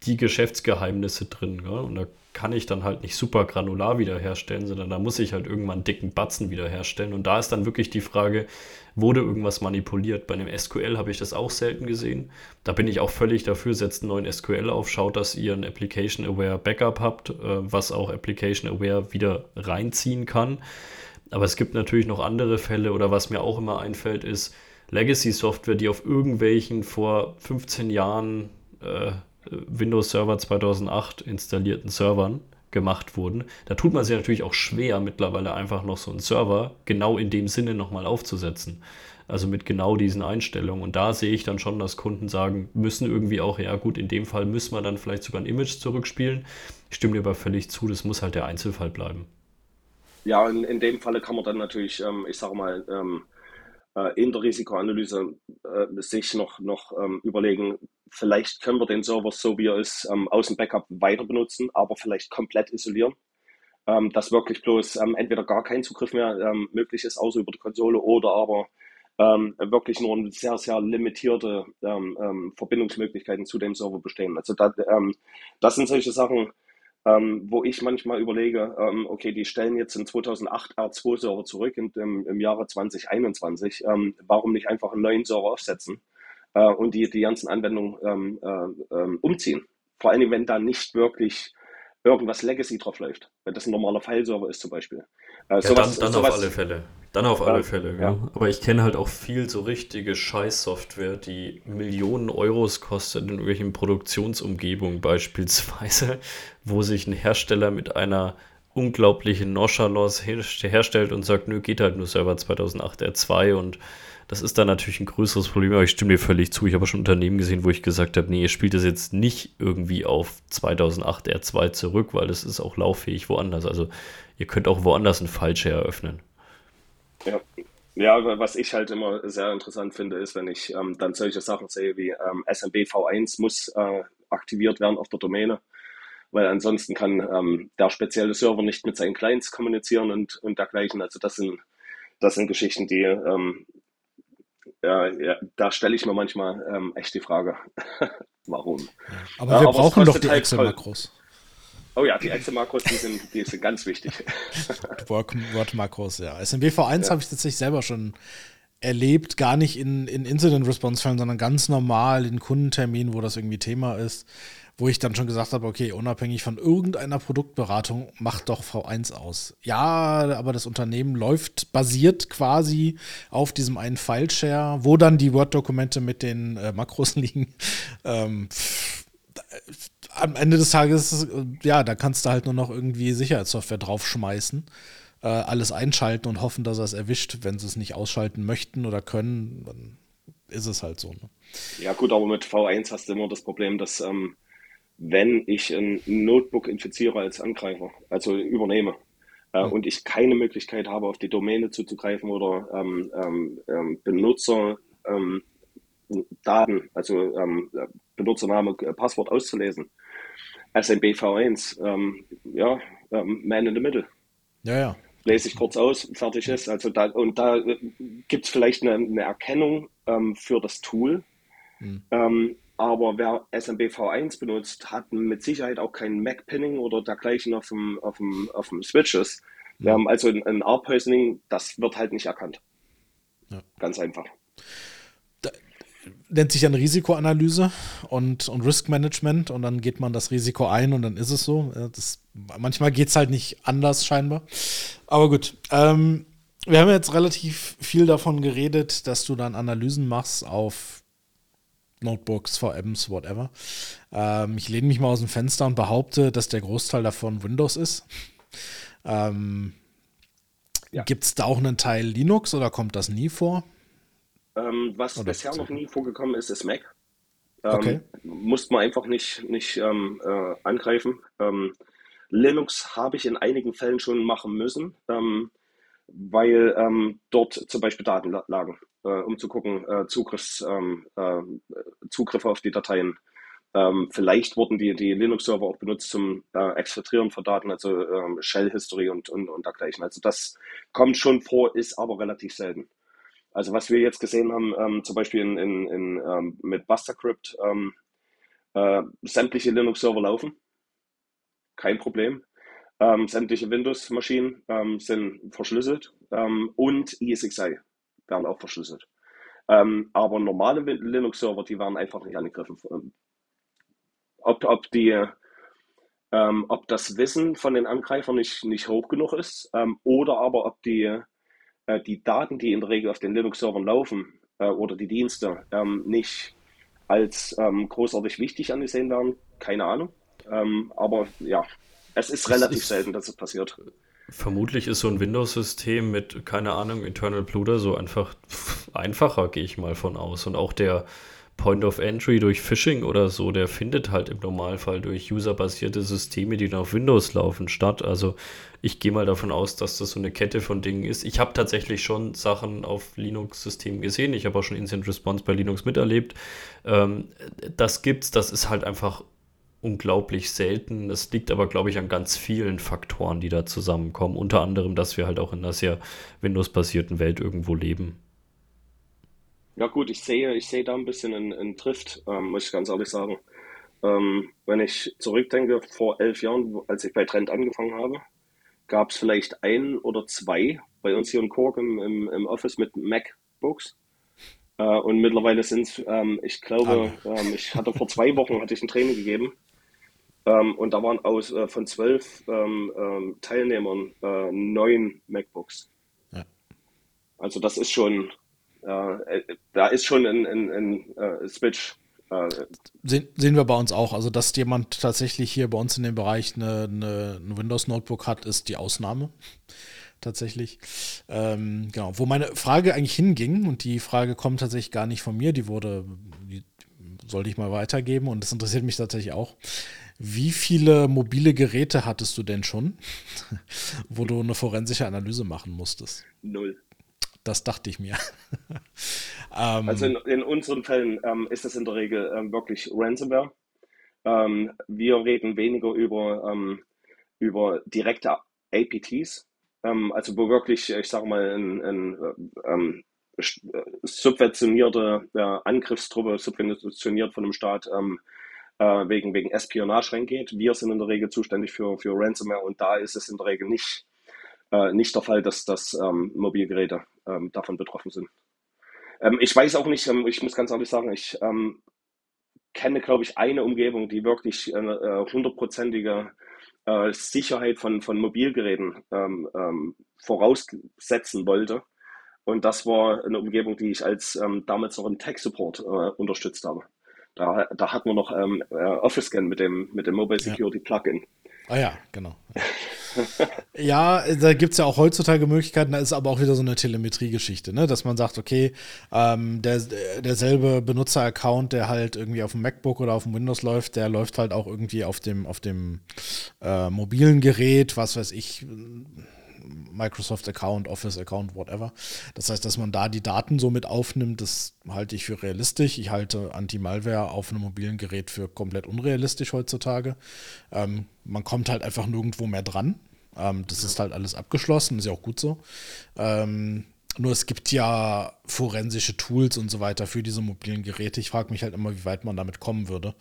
die Geschäftsgeheimnisse drin. Gell? Und da kann ich dann halt nicht super granular wiederherstellen, sondern da muss ich halt irgendwann einen dicken Batzen wiederherstellen. Und da ist dann wirklich die Frage, wurde irgendwas manipuliert? Bei einem SQL habe ich das auch selten gesehen. Da bin ich auch völlig dafür, setzt einen neuen SQL auf, schaut, dass ihr ein Application Aware Backup habt, äh, was auch Application Aware wieder reinziehen kann. Aber es gibt natürlich noch andere Fälle oder was mir auch immer einfällt, ist Legacy-Software, die auf irgendwelchen vor 15 Jahren äh, Windows Server 2008 installierten Servern gemacht wurden. Da tut man sich natürlich auch schwer, mittlerweile einfach noch so einen Server genau in dem Sinne nochmal aufzusetzen. Also mit genau diesen Einstellungen. Und da sehe ich dann schon, dass Kunden sagen, müssen irgendwie auch, ja gut, in dem Fall müssen wir dann vielleicht sogar ein Image zurückspielen. Ich stimme dir aber völlig zu, das muss halt der Einzelfall bleiben. Ja, in, in dem Falle kann man dann natürlich, ähm, ich sage mal, ähm, äh, in der Risikoanalyse äh, sich noch, noch ähm, überlegen, vielleicht können wir den Server so wie er ist ähm, aus dem Backup weiter benutzen, aber vielleicht komplett isolieren, ähm, dass wirklich bloß ähm, entweder gar kein Zugriff mehr ähm, möglich ist, außer über die Konsole, oder aber ähm, wirklich nur sehr, sehr limitierte Verbindungsmöglichkeiten zu dem Server bestehen. Also da, das sind solche Sachen, ähm, wo ich manchmal überlege, ähm, okay, die stellen jetzt in 2008 R2-Server zurück in, im, im Jahre 2021. Ähm, warum nicht einfach einen neuen Server aufsetzen äh, und die, die ganzen Anwendungen ähm, äh, ähm, umziehen? Vor allem, wenn da nicht wirklich irgendwas Legacy drauf läuft, wenn das ein normaler File-Server ist zum Beispiel. Äh, ja, sowas, dann, dann sowas, auf alle Fälle. Dann auf alle Fälle, ja. ja. Aber ich kenne halt auch viel so richtige Scheiß-Software, die Millionen Euros kostet in irgendwelchen Produktionsumgebungen beispielsweise, wo sich ein Hersteller mit einer unglaublichen Nonchalance herstellt und sagt, nö, geht halt nur Server 2008 R2 und das ist dann natürlich ein größeres Problem, aber ich stimme dir völlig zu. Ich habe schon Unternehmen gesehen, wo ich gesagt habe, nee, ihr spielt das jetzt nicht irgendwie auf 2008 R2 zurück, weil das ist auch lauffähig woanders. Also ihr könnt auch woanders einen Fallshare eröffnen. Ja. Ja, was ich halt immer sehr interessant finde, ist, wenn ich ähm, dann solche Sachen sehe wie ähm, SMB V1 muss äh, aktiviert werden auf der Domäne, weil ansonsten kann ähm, der spezielle Server nicht mit seinen Clients kommunizieren und, und dergleichen. Also das sind, das sind Geschichten, die, ähm, ja, ja, da stelle ich mir manchmal ähm, echt die Frage, warum. Aber wir aber brauchen doch die halt Excel-Makros. Oh ja, die Excel-Makros, die sind, die sind ganz wichtig. Word-Makros, ja. SMBV1 ja. habe ich tatsächlich selber schon erlebt, gar nicht in, in Incident-Response-Fällen, sondern ganz normal in Kundenterminen, wo das irgendwie Thema ist, wo ich dann schon gesagt habe, okay, unabhängig von irgendeiner Produktberatung, macht doch V1 aus. Ja, aber das Unternehmen läuft, basiert quasi auf diesem einen File-Share, wo dann die Word-Dokumente mit den äh, Makros liegen. Ähm, am Ende des Tages, ja, da kannst du halt nur noch irgendwie Sicherheitssoftware draufschmeißen, äh, alles einschalten und hoffen, dass er es erwischt. Wenn sie es nicht ausschalten möchten oder können, dann ist es halt so. Ne? Ja, gut, aber mit V1 hast du immer das Problem, dass ähm, wenn ich ein Notebook infiziere als Angreifer, also übernehme, äh, mhm. und ich keine Möglichkeit habe, auf die Domäne zuzugreifen oder ähm, ähm, ähm Benutzer ähm, Daten, also ähm, Benutzername, äh, Passwort auszulesen, SMBV1, ähm, ja, ähm, Man in the Middle. Ja, ja. Lese ich kurz aus, fertig ist. Also da, und da äh, gibt es vielleicht eine, eine Erkennung ähm, für das Tool. Mhm. Ähm, aber wer SMBV1 benutzt, hat mit Sicherheit auch kein Mac-Pinning oder dergleichen auf dem, auf dem, auf dem Switches. Mhm. also ein, ein R-Poisoning, das wird halt nicht erkannt. Ja. Ganz einfach nennt sich dann Risikoanalyse und, und Risk Management und dann geht man das Risiko ein und dann ist es so. Das, manchmal geht es halt nicht anders scheinbar. Aber gut. Ähm, wir haben jetzt relativ viel davon geredet, dass du dann Analysen machst auf Notebooks, VMs, whatever. Ähm, ich lehne mich mal aus dem Fenster und behaupte, dass der Großteil davon Windows ist. Ähm, ja. Gibt es da auch einen Teil Linux oder kommt das nie vor? Ähm, was Oder bisher noch nie vorgekommen ist, ist Mac. Ähm, okay. Muss man einfach nicht, nicht ähm, äh, angreifen. Ähm, Linux habe ich in einigen Fällen schon machen müssen, ähm, weil ähm, dort zum Beispiel Daten lagen, äh, um zu gucken, äh, Zugriffs, äh, Zugriffe auf die Dateien. vielleicht wurden die, die Linux-Server auch benutzt zum äh, Exfiltrieren von Daten, also Shell-History und, und, und dergleichen. Also das kommt schon vor, ist aber relativ selten. Also was wir jetzt gesehen haben, ähm, zum Beispiel in, in, in, ähm, mit Bustercrypt, ähm, äh, sämtliche Linux-Server laufen. kein Problem. Ähm, sämtliche Windows-Maschinen ähm, sind verschlüsselt ähm, und ESXi werden auch verschlüsselt. Aber normale Linux-Server, die werden einfach nicht angegriffen. Ob, ob, die, ob das Wissen von den Angreifern nicht, nicht hoch genug ist oder aber ob die, äh, die Daten, die in der Regel auf den Linux-Servern laufen äh, oder die Dienste nicht als großartig wichtig angesehen werden, keine Ahnung. aber ja, es ist relativ ist, selten, dass es passiert. Vermutlich ist so ein Windows-System mit, keine Ahnung, Internal Blue so einfach einfacher, gehe ich mal von aus. Und auch der Point of Entry durch Phishing oder so, der findet halt im Normalfall durch userbasierte Systeme, die dann auf Windows laufen, statt. Also ich gehe mal davon aus, dass das so eine Kette von Dingen ist. Ich habe tatsächlich schon Sachen auf Linux-Systemen gesehen. Ich habe auch schon Instant Response bei Linux miterlebt. Ähm, das gibt's, das ist halt einfach unglaublich selten. Das liegt aber, glaube ich, an ganz vielen Faktoren, die da zusammenkommen. Unter anderem, dass wir halt auch in einer sehr Windows-basierten Welt irgendwo leben. Ja gut, ich sehe, ich sehe da ein bisschen einen, Drift, ähm, muss ich ganz ehrlich sagen. Ähm, wenn ich zurückdenke, vor elf Jahren, als ich bei Trend angefangen habe, gab es vielleicht ein oder zwei bei uns hier in Cork im, im, im Office mit MacBooks. Äh, und mittlerweile sind es, ähm, ich glaube, ähm, ich hatte vor zwei Wochen hatte ich ein Training gegeben ähm, und da waren aus äh, von zwölf ähm, ähm, Teilnehmern äh, neun MacBooks. Ja. Also das ist schon, da ist schon ein, ein, ein äh, Switch. Äh, sehen, sehen wir bei uns auch. Also dass jemand tatsächlich hier bei uns in dem Bereich eine, eine, ein Windows Notebook hat, ist die Ausnahme tatsächlich. Ähm, genau, wo meine Frage eigentlich hinging, und die Frage kommt tatsächlich gar nicht von mir, die wurde, die sollte ich mal weitergeben und das interessiert mich tatsächlich auch. Wie viele mobile Geräte hattest du denn schon, wo du eine forensische Analyse machen musstest? Null. Das dachte ich mir. ähm, also in, in, unseren Fällen ähm, ist es in der Regel ähm, wirklich Ransomware. Ähm, wir reden weniger über, ähm, über direkte APTs, ähm, also wo wirklich, ich sage mal, ein, ein ähm, subventionierte äh, Angriffstruppe, subventioniert von dem Staat, äh, wegen, wegen Espionage reingeht. Wir sind in der Regel zuständig für, für Ransomware und da ist es in der Regel nicht, äh, nicht der Fall, dass, dass ähm, Mobilgeräte ähm, davon betroffen sind. Ähm, ich weiß auch nicht, ähm, ich muss ganz ehrlich sagen, ich ähm, kenne, glaube ich, eine Umgebung, die wirklich äh, äh, hundertprozentige äh, Sicherheit von, von Mobilgeräten ähm, voraussetzen wollte. Und das war eine Umgebung, die ich als damals noch im Tech-Support äh, unterstützt habe. Da, da hat man noch ähm, äh, Office Scan mit dem, mit dem Mobile Security ja. Plugin. Ah ja, genau. ja, da gibt es ja auch heutzutage Möglichkeiten, da ist aber auch wieder so eine Telemetrie-Geschichte, ne? dass man sagt, okay, ähm, der, derselbe Benutzer-Account, der halt irgendwie auf dem MacBook oder auf dem Windows läuft, der läuft halt auch irgendwie auf dem, auf dem äh, mobilen Gerät, was weiß ich, Microsoft-Account, Office-Account, whatever. Das heißt, dass man da die Daten so mit aufnimmt, das halte ich für realistisch. Ich halte Anti-Malware auf einem mobilen Gerät für komplett unrealistisch heutzutage. Ähm, man kommt halt einfach nirgendwo mehr dran. Ähm, das ist halt alles abgeschlossen, ist ja auch gut so. Ähm, nur es gibt ja forensische Tools und so weiter für diese mobilen Geräte. Ich frage mich halt immer, wie weit man damit kommen würde.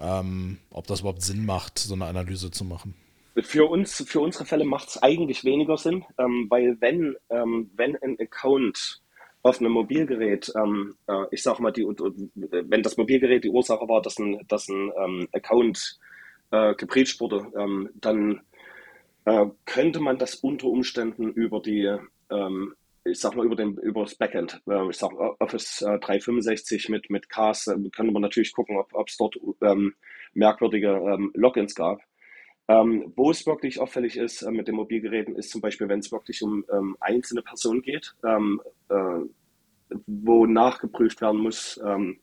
Ähm, ob das überhaupt Sinn macht, so eine Analyse zu machen. Für uns, für unsere Fälle macht es eigentlich weniger Sinn, ähm, weil wenn, ähm, wenn ein Account auf einem Mobilgerät, ähm, äh, ich sage mal, die, wenn das Mobilgerät die Ursache war, dass ein, dass ein ähm, Account äh, gebreached wurde, ähm, dann äh, könnte man das unter Umständen über die, ähm, ich sag mal, über, den, über das Backend, äh, ich sag Office äh, 365 mit, mit CAS, äh, könnte man natürlich gucken, ob es dort merkwürdige Logins gab. Ähm, wo es wirklich auffällig ist äh, mit den Mobilgeräten, ist zum Beispiel, wenn es wirklich um ähm, einzelne Personen geht, ähm, äh, wo nachgeprüft werden muss, ähm,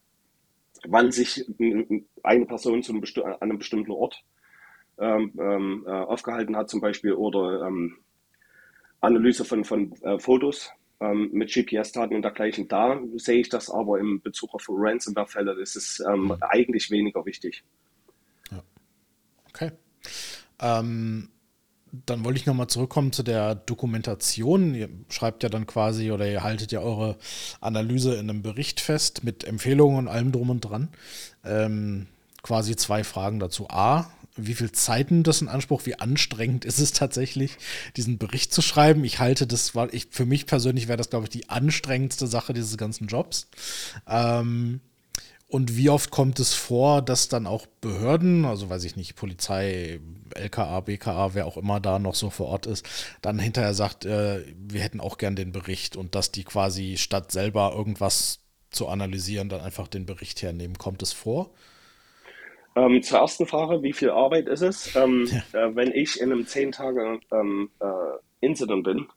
wann sich eine Person zu einem an einem bestimmten Ort ähm, ähm, äh, aufgehalten hat, zum Beispiel, oder Analyse von, von äh, Fotos mit GPS-Daten und dergleichen. Da sehe ich das aber im Bezug auf Ransomware-Fälle, ist es mhm. eigentlich weniger wichtig. Ja. Okay. Ähm, dann wollte ich nochmal zurückkommen zu der Dokumentation. Ihr schreibt ja dann quasi oder ihr haltet ja eure Analyse in einem Bericht fest mit Empfehlungen und allem drum und dran. Ähm, quasi zwei Fragen dazu. A, wie viel Zeit nimmt das in Anspruch, wie anstrengend ist es tatsächlich, diesen Bericht zu schreiben. Ich halte das, weil ich, für mich persönlich wäre das, glaube ich, die anstrengendste Sache dieses ganzen Jobs. Ähm, und wie oft kommt es vor, dass dann auch Behörden, also weiß ich nicht, Polizei, LKA, BKA, wer auch immer da noch so vor Ort ist, dann hinterher sagt, äh, wir hätten auch gern den Bericht und dass die quasi statt selber irgendwas zu analysieren, dann einfach den Bericht hernehmen. Kommt es vor? Ähm, zur ersten Frage, wie viel Arbeit ist es? Ähm, ja. äh, wenn ich in einem 10 Tage ähm, äh, Incident bin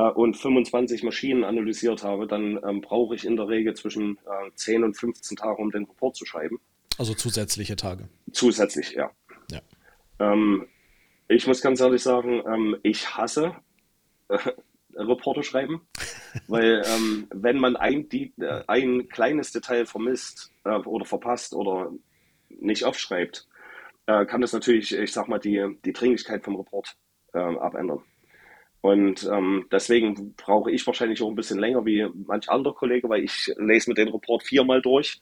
und 25 Maschinen analysiert habe, dann ähm, brauche ich in der Regel zwischen 10 äh, und 15 Tage, um den Report zu schreiben. Also zusätzliche Tage. Zusätzlich, ja. ja. Ähm, ich muss ganz ehrlich sagen, ähm, ich hasse äh, Reporter schreiben, weil wenn man ein, die, äh, ein kleines Detail vermisst oder verpasst oder nicht aufschreibt, äh, kann das natürlich, ich sag mal, die, die Dringlichkeit vom Report äh, abändern. Und ähm, deswegen brauche ich wahrscheinlich auch ein bisschen länger wie manch anderer Kollege, weil ich lese mir den Report viermal durch,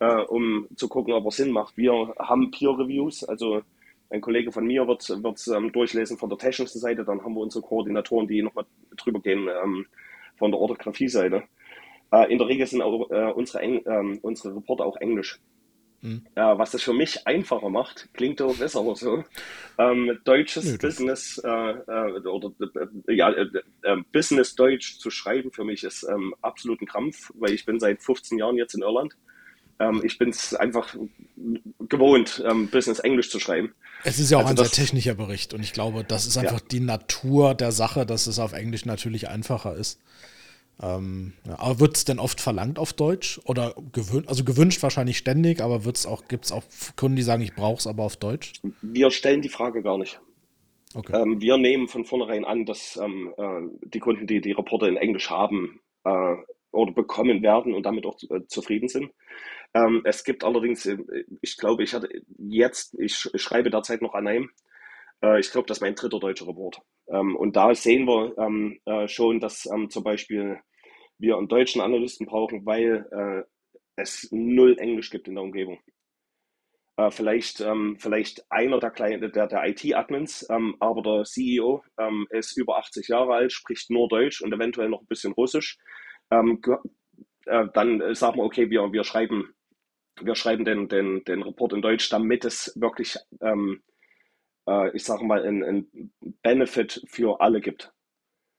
äh, um zu gucken, ob er Sinn macht. Wir haben Peer Reviews, also ein Kollege von mir wird es ähm, durchlesen von der technischen Seite, dann haben wir unsere Koordinatoren, die nochmal drüber gehen ähm, von der Orthographie-Seite. Äh, in der Regel sind auch, äh, unsere, Eng ähm, unsere Reporter auch Englisch. Mhm. Ja, was das für mich einfacher macht, klingt doch besser oder so. Ähm, deutsches Nö, Business äh, äh oder äh, ja, äh, äh, Business Deutsch zu schreiben für mich ist ähm, absolut ein Krampf, weil ich bin seit 15 Jahren jetzt in Irland. Ähm, ich bin es einfach gewohnt, ähm, Business Englisch zu schreiben. Es ist ja auch also ein das, sehr technischer Bericht und ich glaube, das ist einfach ja. die Natur der Sache, dass es auf Englisch natürlich einfacher ist. Ähm, ja, aber wird es denn oft verlangt auf Deutsch? Oder gewünscht, also gewünscht wahrscheinlich ständig, aber auch, gibt es auch Kunden, die sagen, ich brauche es aber auf Deutsch? Wir stellen die Frage gar nicht. Okay. Ähm, wir nehmen von vornherein an, dass ähm, äh, die Kunden, die die Reporte in Englisch haben äh, oder bekommen werden und damit auch äh, zufrieden sind. Ähm, es gibt allerdings, äh, ich glaube, ich hatte jetzt, ich, ich schreibe derzeit noch an einem, äh, ich glaube, das ist mein dritter deutscher Report. Ähm, und da sehen wir ähm, äh, schon, dass ähm, zum Beispiel wir einen deutschen Analysten brauchen, weil äh, es null Englisch gibt in der Umgebung. Äh, vielleicht, ähm, vielleicht einer der, der, der IT-Admins, ähm, aber der CEO ähm, ist über 80 Jahre alt, spricht nur Deutsch und eventuell noch ein bisschen Russisch. Äh, dann sagen wir, okay, wir, wir schreiben, wir schreiben den, den, den Report in Deutsch, damit es wirklich ähm, äh, ich sage mal, einen Benefit für alle gibt.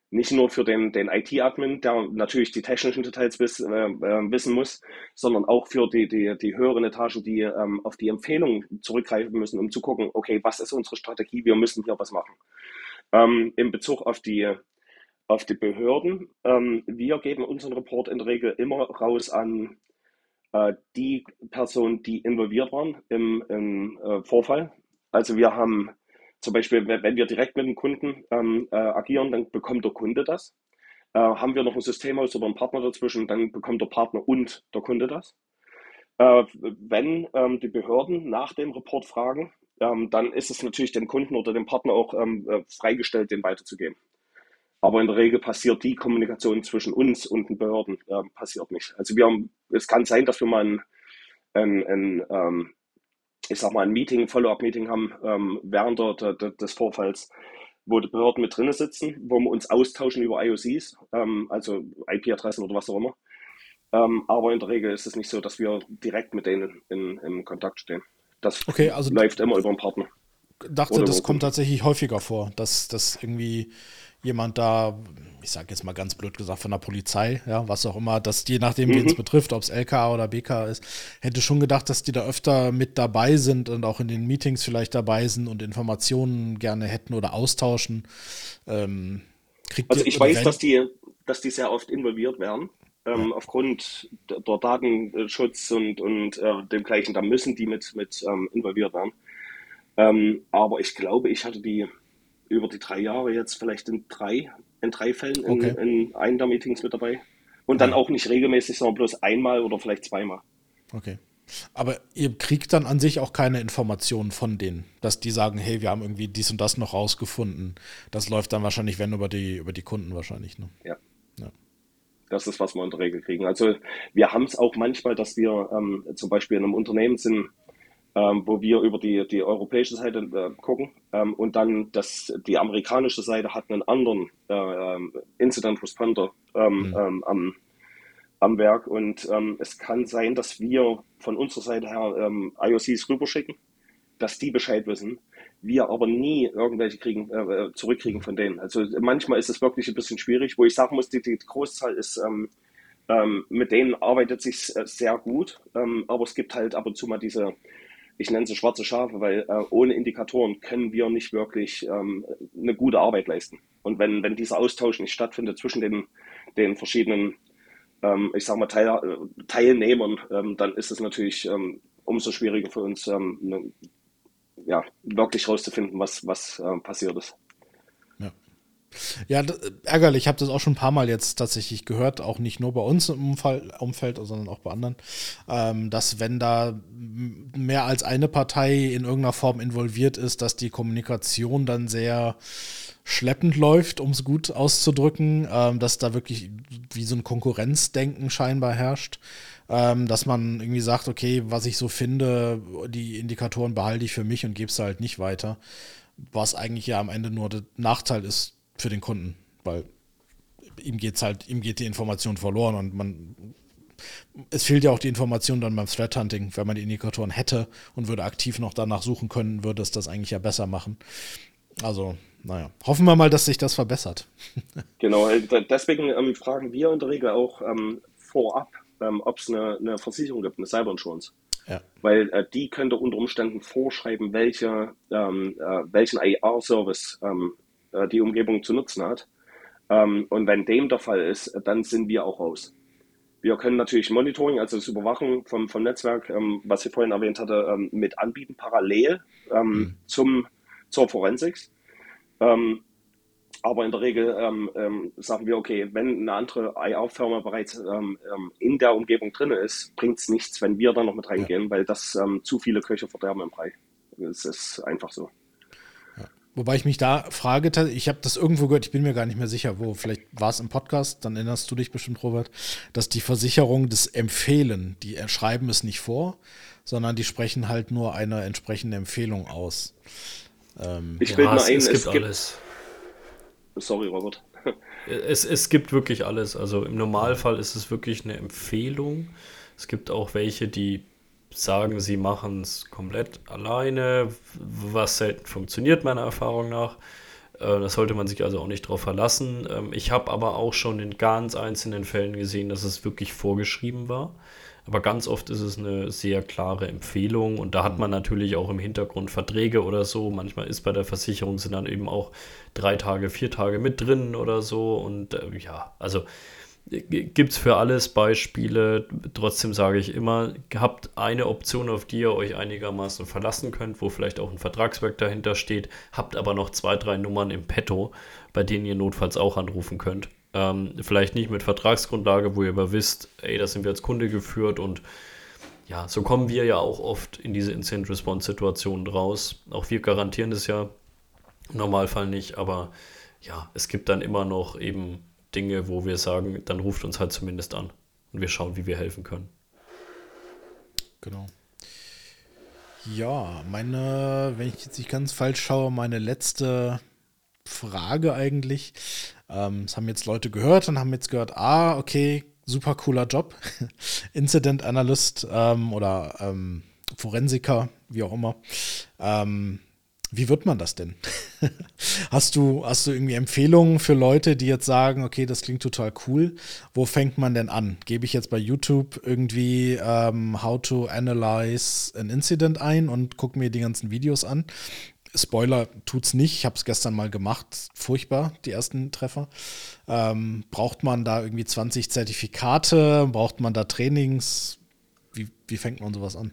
Nicht nur für den, den IT-Admin, der natürlich die technischen Details wiss, äh, äh, wissen muss, sondern auch für die, die, die höheren Etagen, die ähm, auf die Empfehlung zurückgreifen müssen, um zu gucken, okay, was ist unsere Strategie, wir müssen hier was machen. Ähm, in Bezug auf die, auf die Behörden, ähm, wir geben unseren Report in der Regel immer raus an äh, die Personen, die involviert waren im, im äh, Vorfall. Also wir haben zum Beispiel, wenn wir direkt mit dem Kunden ähm, äh, agieren, dann bekommt der Kunde das. Äh, haben wir noch ein Systemhaus oder einen Partner dazwischen, dann bekommt der Partner und der Kunde das. Äh, wenn ähm, die Behörden nach dem Report fragen, ähm, dann ist es natürlich dem Kunden oder dem Partner auch ähm, äh, freigestellt, den weiterzugeben. Aber in der Regel passiert die Kommunikation zwischen uns und den Behörden äh, passiert nicht. Also wir haben, es kann sein, dass wir mal ein, ein, ein ähm, ich sag mal, ein Meeting, ein Follow-up-Meeting haben ähm, während der, der, des Vorfalls, wo die Behörden mit drin sitzen, wo wir uns austauschen über IOCs, ähm, also IP-Adressen oder was auch immer. Ähm, aber in der Regel ist es nicht so, dass wir direkt mit denen in, in Kontakt stehen. Das okay, also läuft immer über einen Partner. Dachte, das kommt tatsächlich häufiger vor, dass das irgendwie jemand da, ich sage jetzt mal ganz blöd gesagt, von der Polizei, ja, was auch immer, dass je nachdem, mhm. wen es betrifft, ob es LK oder BK ist, hätte schon gedacht, dass die da öfter mit dabei sind und auch in den Meetings vielleicht dabei sind und Informationen gerne hätten oder austauschen. Ähm, also ich weiß, dass die, dass die sehr oft involviert werden. Ähm, ja. Aufgrund der Datenschutz und, und äh, dem gleichen, da müssen die mit, mit ähm, involviert werden. Ähm, aber ich glaube, ich hatte die über die drei Jahre jetzt vielleicht in drei, in drei Fällen in, okay. in einem der Meetings mit dabei. Und dann auch nicht regelmäßig, sondern bloß einmal oder vielleicht zweimal. Okay. Aber ihr kriegt dann an sich auch keine Informationen von denen, dass die sagen, hey, wir haben irgendwie dies und das noch rausgefunden. Das läuft dann wahrscheinlich, wenn über die, über die Kunden wahrscheinlich. Ne? Ja. ja. Das ist, was wir in der Regel kriegen. Also wir haben es auch manchmal, dass wir ähm, zum Beispiel in einem Unternehmen sind, ähm, wo wir über die, die europäische Seite äh, gucken. Ähm, und dann das, die amerikanische Seite hat einen anderen äh, ähm, Incident Responder ähm, mhm. Ähm, am, am Werk. Und ähm, es kann sein, dass wir von unserer Seite her IOCs rüberschicken, dass die Bescheid wissen. Wir aber nie irgendwelche kriegen, äh, äh, zurückkriegen von denen. Also manchmal ist es wirklich ein bisschen schwierig, wo ich sagen muss, die, die Großzahl ist ähm, mit denen arbeitet sich sehr gut, ähm, aber es gibt halt ab und zu mal diese ich nenne sie schwarze Schafe, weil äh, ohne Indikatoren können wir nicht wirklich ähm, eine gute Arbeit leisten. Und wenn, wenn dieser Austausch nicht stattfindet zwischen den, den verschiedenen, ähm, ich sag mal, Teil, äh, Teilnehmern, ähm, dann ist es natürlich ähm, umso schwieriger für uns, ähm, ne, ja, wirklich rauszufinden, was, was äh, passiert ist. Ja, ärgerlich. Ich habe das auch schon ein paar Mal jetzt tatsächlich gehört, auch nicht nur bei uns im Umfeld, sondern auch bei anderen, ähm, dass wenn da mehr als eine Partei in irgendeiner Form involviert ist, dass die Kommunikation dann sehr schleppend läuft, um es gut auszudrücken, ähm, dass da wirklich wie so ein Konkurrenzdenken scheinbar herrscht. Ähm, dass man irgendwie sagt, okay, was ich so finde, die Indikatoren behalte ich für mich und gebe es halt nicht weiter. Was eigentlich ja am Ende nur der Nachteil ist für den Kunden, weil ihm geht's halt, ihm geht die Information verloren und man es fehlt ja auch die Information dann beim Threat Hunting. Wenn man die Indikatoren hätte und würde aktiv noch danach suchen können, würde es das eigentlich ja besser machen. Also, naja, hoffen wir mal, dass sich das verbessert. genau, äh, deswegen ähm, fragen wir in der Regel auch ähm, vorab, ähm, ob es eine, eine, Versicherung gibt, eine Cyber Insurance. Ja. Weil äh, die könnte unter Umständen vorschreiben, welche, ähm, äh, welchen AR-Service ähm, äh, die Umgebung zu nutzen hat. Ähm, und wenn dem der Fall ist, dann sind wir auch raus. Wir können natürlich Monitoring, also das Überwachen vom, vom Netzwerk, ähm, was ich vorhin erwähnt hatte, ähm, mit anbieten, parallel mhm. zum, zur Forensik. aber in der Regel ähm, ähm, sagen wir, okay, wenn eine andere IR-Firma bereits ähm, in der Umgebung drin ist, bringt es nichts, wenn wir da noch mit reingehen, ja. weil das zu viele Köche verderben im Brei. Es ist einfach so. Wobei ich mich da frage, ich habe das irgendwo gehört, ich bin mir gar nicht mehr sicher, wo, vielleicht war es im Podcast, dann erinnerst du dich bestimmt, Robert, dass die Versicherung das empfehlen, die schreiben es nicht vor, sondern die sprechen halt nur eine entsprechende Empfehlung aus. Ähm, ich will ja, mal ein, es, es gibt alles. Sorry, Robert. Es, es gibt wirklich alles. Also im Normalfall ist es wirklich eine Empfehlung. Es gibt auch welche, die sagen, sie machen es komplett alleine, was selten funktioniert, meiner Erfahrung nach. Äh, das sollte man sich also auch nicht darauf verlassen. Ähm, ich habe aber auch schon in ganz einzelnen Fällen gesehen, dass es wirklich vorgeschrieben war. Aber ganz oft ist es eine sehr klare Empfehlung und da hat man natürlich auch im Hintergrund Verträge oder so. Manchmal ist bei der Versicherung sind dann eben auch drei Tage, vier Tage mit drin oder so. Und äh, ja, also gibt es für alles Beispiele. Trotzdem sage ich immer, habt eine Option, auf die ihr euch einigermaßen verlassen könnt, wo vielleicht auch ein Vertragswerk dahinter steht, habt aber noch zwei, drei Nummern im Petto, bei denen ihr notfalls auch anrufen könnt. Ähm, vielleicht nicht mit Vertragsgrundlage, wo ihr aber wisst, ey, da sind wir als Kunde geführt und ja, so kommen wir ja auch oft in diese Instant Response Situationen raus. Auch wir garantieren das ja im Normalfall nicht, aber ja, es gibt dann immer noch eben Dinge, wo wir sagen, dann ruft uns halt zumindest an und wir schauen, wie wir helfen können. Genau. Ja, meine, wenn ich jetzt nicht ganz falsch schaue, meine letzte Frage eigentlich. Ähm, das haben jetzt Leute gehört und haben jetzt gehört, ah, okay, super cooler Job. Incident Analyst ähm, oder ähm, Forensiker, wie auch immer. Ähm, wie wird man das denn? hast, du, hast du irgendwie Empfehlungen für Leute, die jetzt sagen, okay, das klingt total cool? Wo fängt man denn an? Gebe ich jetzt bei YouTube irgendwie ähm, How to Analyze an Incident ein und gucke mir die ganzen Videos an? Spoiler tut's nicht. Ich habe es gestern mal gemacht. Furchtbar, die ersten Treffer. Ähm, braucht man da irgendwie 20 Zertifikate? Braucht man da Trainings? Wie, wie fängt man sowas an?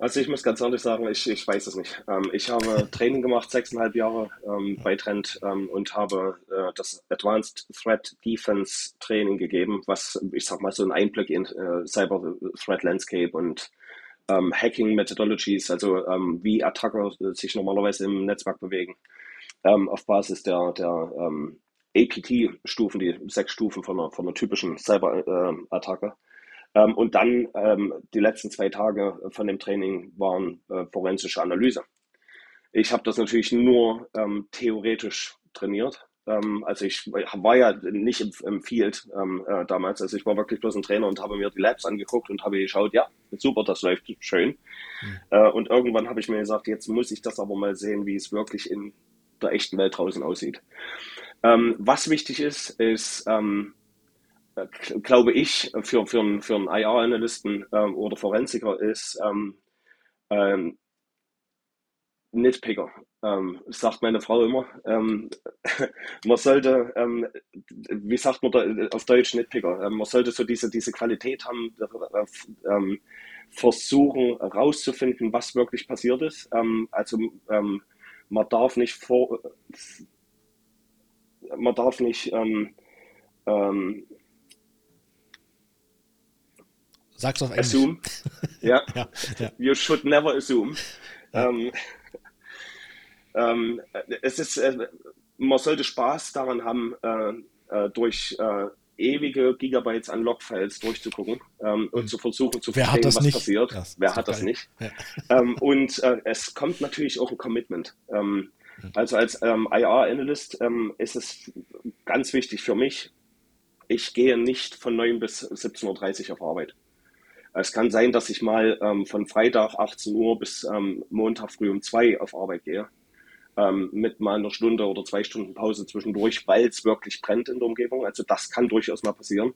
Also ich muss ganz ehrlich sagen, ich, ich weiß es nicht. Ähm, ich habe Training gemacht, sechseinhalb Jahre ähm, bei Trend ähm, und habe äh, das Advanced Threat Defense Training gegeben, was ich sag mal so ein Einblick in äh, Cyber Threat Landscape und ähm, Hacking Methodologies, also ähm, wie Attacker sich normalerweise im Netzwerk bewegen, ähm, auf Basis der, der APT-Stufen, die sechs Stufen von einer, von einer typischen Cyber-Attacke. Ähm, und dann ähm, die letzten zwei Tage von dem Training waren äh, forensische Analyse. Ich habe das natürlich nur ähm, theoretisch trainiert. Ähm, also ich war ja nicht im, im Field ähm, äh, damals. Also ich war wirklich bloß ein Trainer und habe mir die Labs angeguckt und habe geschaut, ja, super, das läuft schön. Mhm. Äh, und irgendwann habe ich mir gesagt, jetzt muss ich das aber mal sehen, wie es wirklich in der echten Welt draußen aussieht. Ähm, was wichtig ist, ist, glaube ich, für, für, einen, für einen IR-Analysten ähm, oder Forensiker ist ähm, ähm, Nitpicker, ähm, sagt meine Frau immer. Ähm, man sollte, ähm, wie sagt man da auf Deutsch Nitpicker, ähm, man sollte so diese, diese Qualität haben, äh, ähm, versuchen herauszufinden, was wirklich passiert ist. Ähm, also man darf nicht vor, man darf nicht Sag's auf Englisch. Assume. ja. ja, ja. You should never assume. Ja. Ähm, ähm, es ist, äh, man sollte Spaß daran haben, äh, äh, durch ewige Gigabytes an Logfiles durchzugucken ähm, und mhm. zu versuchen zu verstehen, was nicht? passiert. Das Wer hat das nicht? Ja. Ähm, und es kommt natürlich auch ein Commitment. Ähm, mhm. also als ähm, IR-Analyst ist es ganz wichtig für mich, ich gehe nicht von 9 bis 17.30 Uhr auf Arbeit. Es kann sein, dass ich mal ähm, von Freitag 18 Uhr bis ähm, Montag früh um 2 auf Arbeit gehe ähm, mit mal einer Stunde oder zwei Stunden Pause zwischendurch, weil es wirklich brennt in der Umgebung. Also das kann durchaus mal passieren.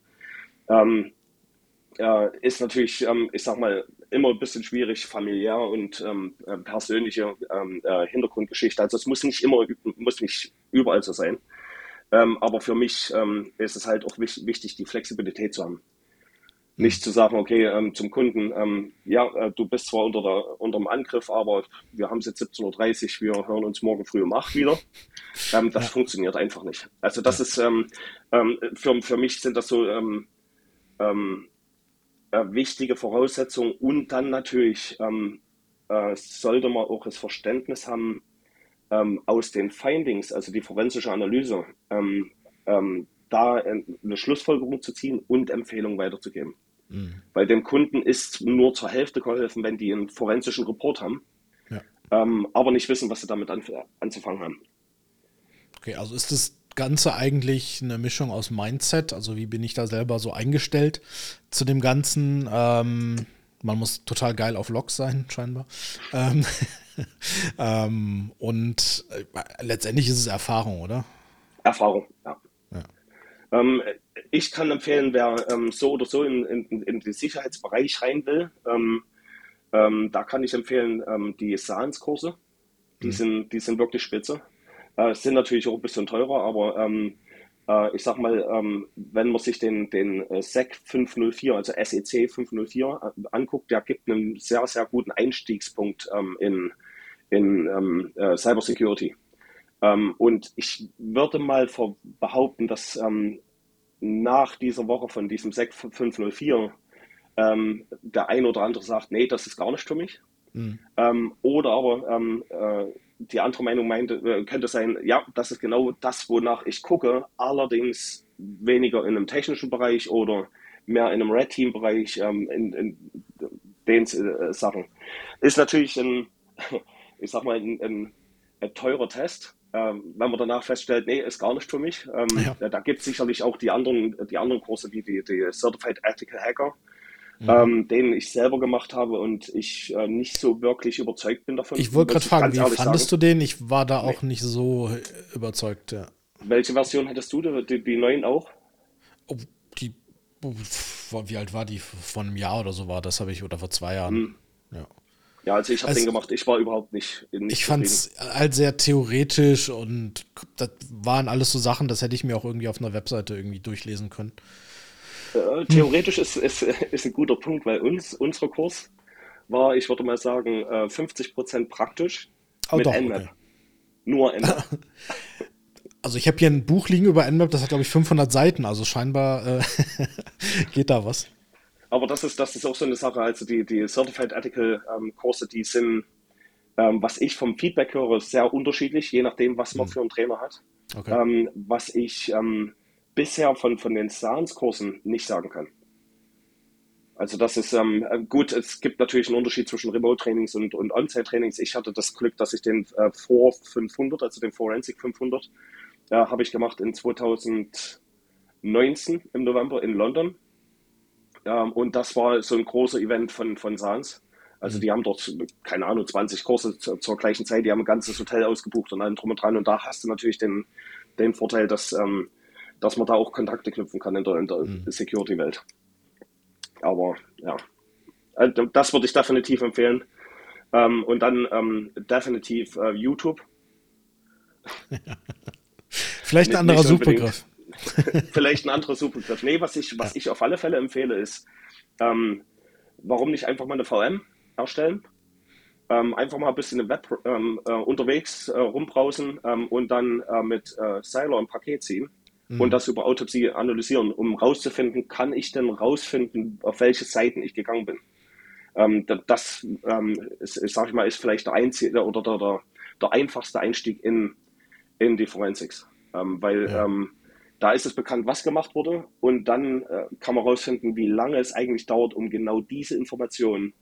Äh, ist natürlich, ähm, ich sag mal, immer ein bisschen schwierig, familiär und ähm, äh, persönliche ähm, äh, Hintergrundgeschichte. Also es muss nicht immer, muss nicht überall so sein. Aber für mich ist es halt auch wichtig, die Flexibilität zu haben. Nicht zu sagen, okay, ähm, zum Kunden, ähm, ja, äh, du bist zwar unter, der, unter dem Angriff, aber wir haben es jetzt 17.30 Uhr, wir hören uns morgen früh um 8 wieder. Ähm, das ja. funktioniert einfach nicht. Also das ist, ähm, ähm, für, für mich sind das so ähm, äh, wichtige Voraussetzungen und dann natürlich äh, sollte man auch das Verständnis haben, aus den Findings, also die forensische Analyse, da eine Schlussfolgerung zu ziehen und Empfehlungen weiterzugeben. Mhm. Weil dem Kunden ist nur zur Hälfte geholfen, wenn die einen forensischen Report haben, ja. ähm, aber nicht wissen, was sie damit an, anzufangen haben. Okay, also ist das Ganze eigentlich eine Mischung aus Mindset, also wie bin ich da selber so eingestellt zu dem Ganzen? Ähm, man muss total geil auf Logs sein, scheinbar. Ähm, ähm, und äh, letztendlich ist es Erfahrung, oder? Erfahrung, ja. Ähm, ich kann empfehlen, wer ähm, so oder so in, in, in, den Sicherheitsbereich rein will, ähm, ähm da kann ich empfehlen ähm, die SANS-Kurse. Die, mhm. sind, die sind wirklich spitze. Äh, sind natürlich auch ein bisschen teurer, aber ähm, äh, ich sag mal, wenn man sich den, den äh, SEC 504, also SEC 504 äh, anguckt, der gibt einen sehr, sehr guten Einstiegspunkt in, in äh, Cybersecurity. Ähm, und ich würde mal behaupten, dass ähm, nach dieser Woche von diesem SEC 504 ähm, der ein oder andere sagt, nee, das ist gar nicht für mich. Mhm. Ähm, oder aber ähm, äh, die andere Meinung meinte, äh, könnte sein, ja, das ist genau das, wonach ich gucke, allerdings weniger in einem technischen Bereich oder mehr in einem Red Team Bereich, ähm, in, in, den äh, Sachen. Ist natürlich ein, ich sag mal, ein, ein, ein teurer Test, ähm, wenn man danach feststellt, nee, ist gar nicht für mich. Ähm, ja. Da gibt es sicherlich auch die anderen, die anderen Kurse wie die, die Certified Ethical Hacker, mhm. ähm, den ich selber gemacht habe und ich äh, nicht so wirklich überzeugt bin davon. Ich wollte gerade fragen, wie fandest sagen. du den? Ich war da auch nee. nicht so überzeugt. Ja. Welche Version hattest du? Die, die neuen auch? Oh, die, oh, wie alt war die? Von einem Jahr oder so war das, habe ich, oder vor zwei Jahren. Mhm. Ja. Ja, also ich habe also, den gemacht. Ich war überhaupt nicht. nicht ich fand es halt sehr theoretisch und das waren alles so Sachen, das hätte ich mir auch irgendwie auf einer Webseite irgendwie durchlesen können. Äh, theoretisch hm. ist, ist, ist ein guter Punkt, weil uns, unser Kurs war, ich würde mal sagen, 50% äh, praktisch oh, mit doch, Nmap. Okay. Nur Nmap. Also ich habe hier ein Buch liegen über Nmap, das hat glaube ich 500 Seiten, also scheinbar äh, geht da was. Aber das ist, das ist auch so eine Sache. Also die, die Certified Ethical ähm, Kurse, die sind, ähm, was ich vom Feedback höre, sehr unterschiedlich, je nachdem, was man mhm. für einen Trainer hat. Okay. Ähm, was ich ähm, bisher von, von den SANS-Kursen nicht sagen kann. Also das ist ähm, gut, es gibt natürlich einen Unterschied zwischen Remote-Trainings und, und On-Site-Trainings. Ich hatte das Glück, dass ich den äh, vor 500, also den Forensic 500, äh, habe ich gemacht in 2019 im November in London. Ähm, und das war so ein großer Event von, von SANS. Also die haben dort, keine Ahnung, 20 Kurse zur, zur, gleichen Zeit, die haben ein ganzes Hotel ausgebucht und allem drum und dran. Und da hast du natürlich den, den Vorteil, dass, ähm, dass man da auch Kontakte knüpfen kann in der, in der mhm. Security-Welt. Aber ja, also das würde ich definitiv empfehlen. Ähm, und dann ähm, definitiv äh, YouTube. Vielleicht ein anderer Suchbegriff. Vielleicht ein anderer Suchbegriff. Nee, was ich, was ich auf alle Fälle empfehle, ist, ähm, warum nicht einfach mal eine VM erstellen? Ähm, einfach mal ein bisschen im Web ähm, äh, unterwegs äh, rumbrausen ähm, und dann äh, mit äh, Siler ein Paket ziehen mhm. und das über Autopsie analysieren, um rauszufinden, kann ich denn rausfinden, auf welche Seiten ich gegangen bin. Ähm, das, ähm, ist, sag ich mal, ist vielleicht der einzige oder der, der, der einfachste Einstieg in, in die Forensics. Weil ja. Ähm, da ist es bekannt, was gemacht wurde und dann äh, kann man herausfinden, wie lange es eigentlich dauert, um genau diese Informationen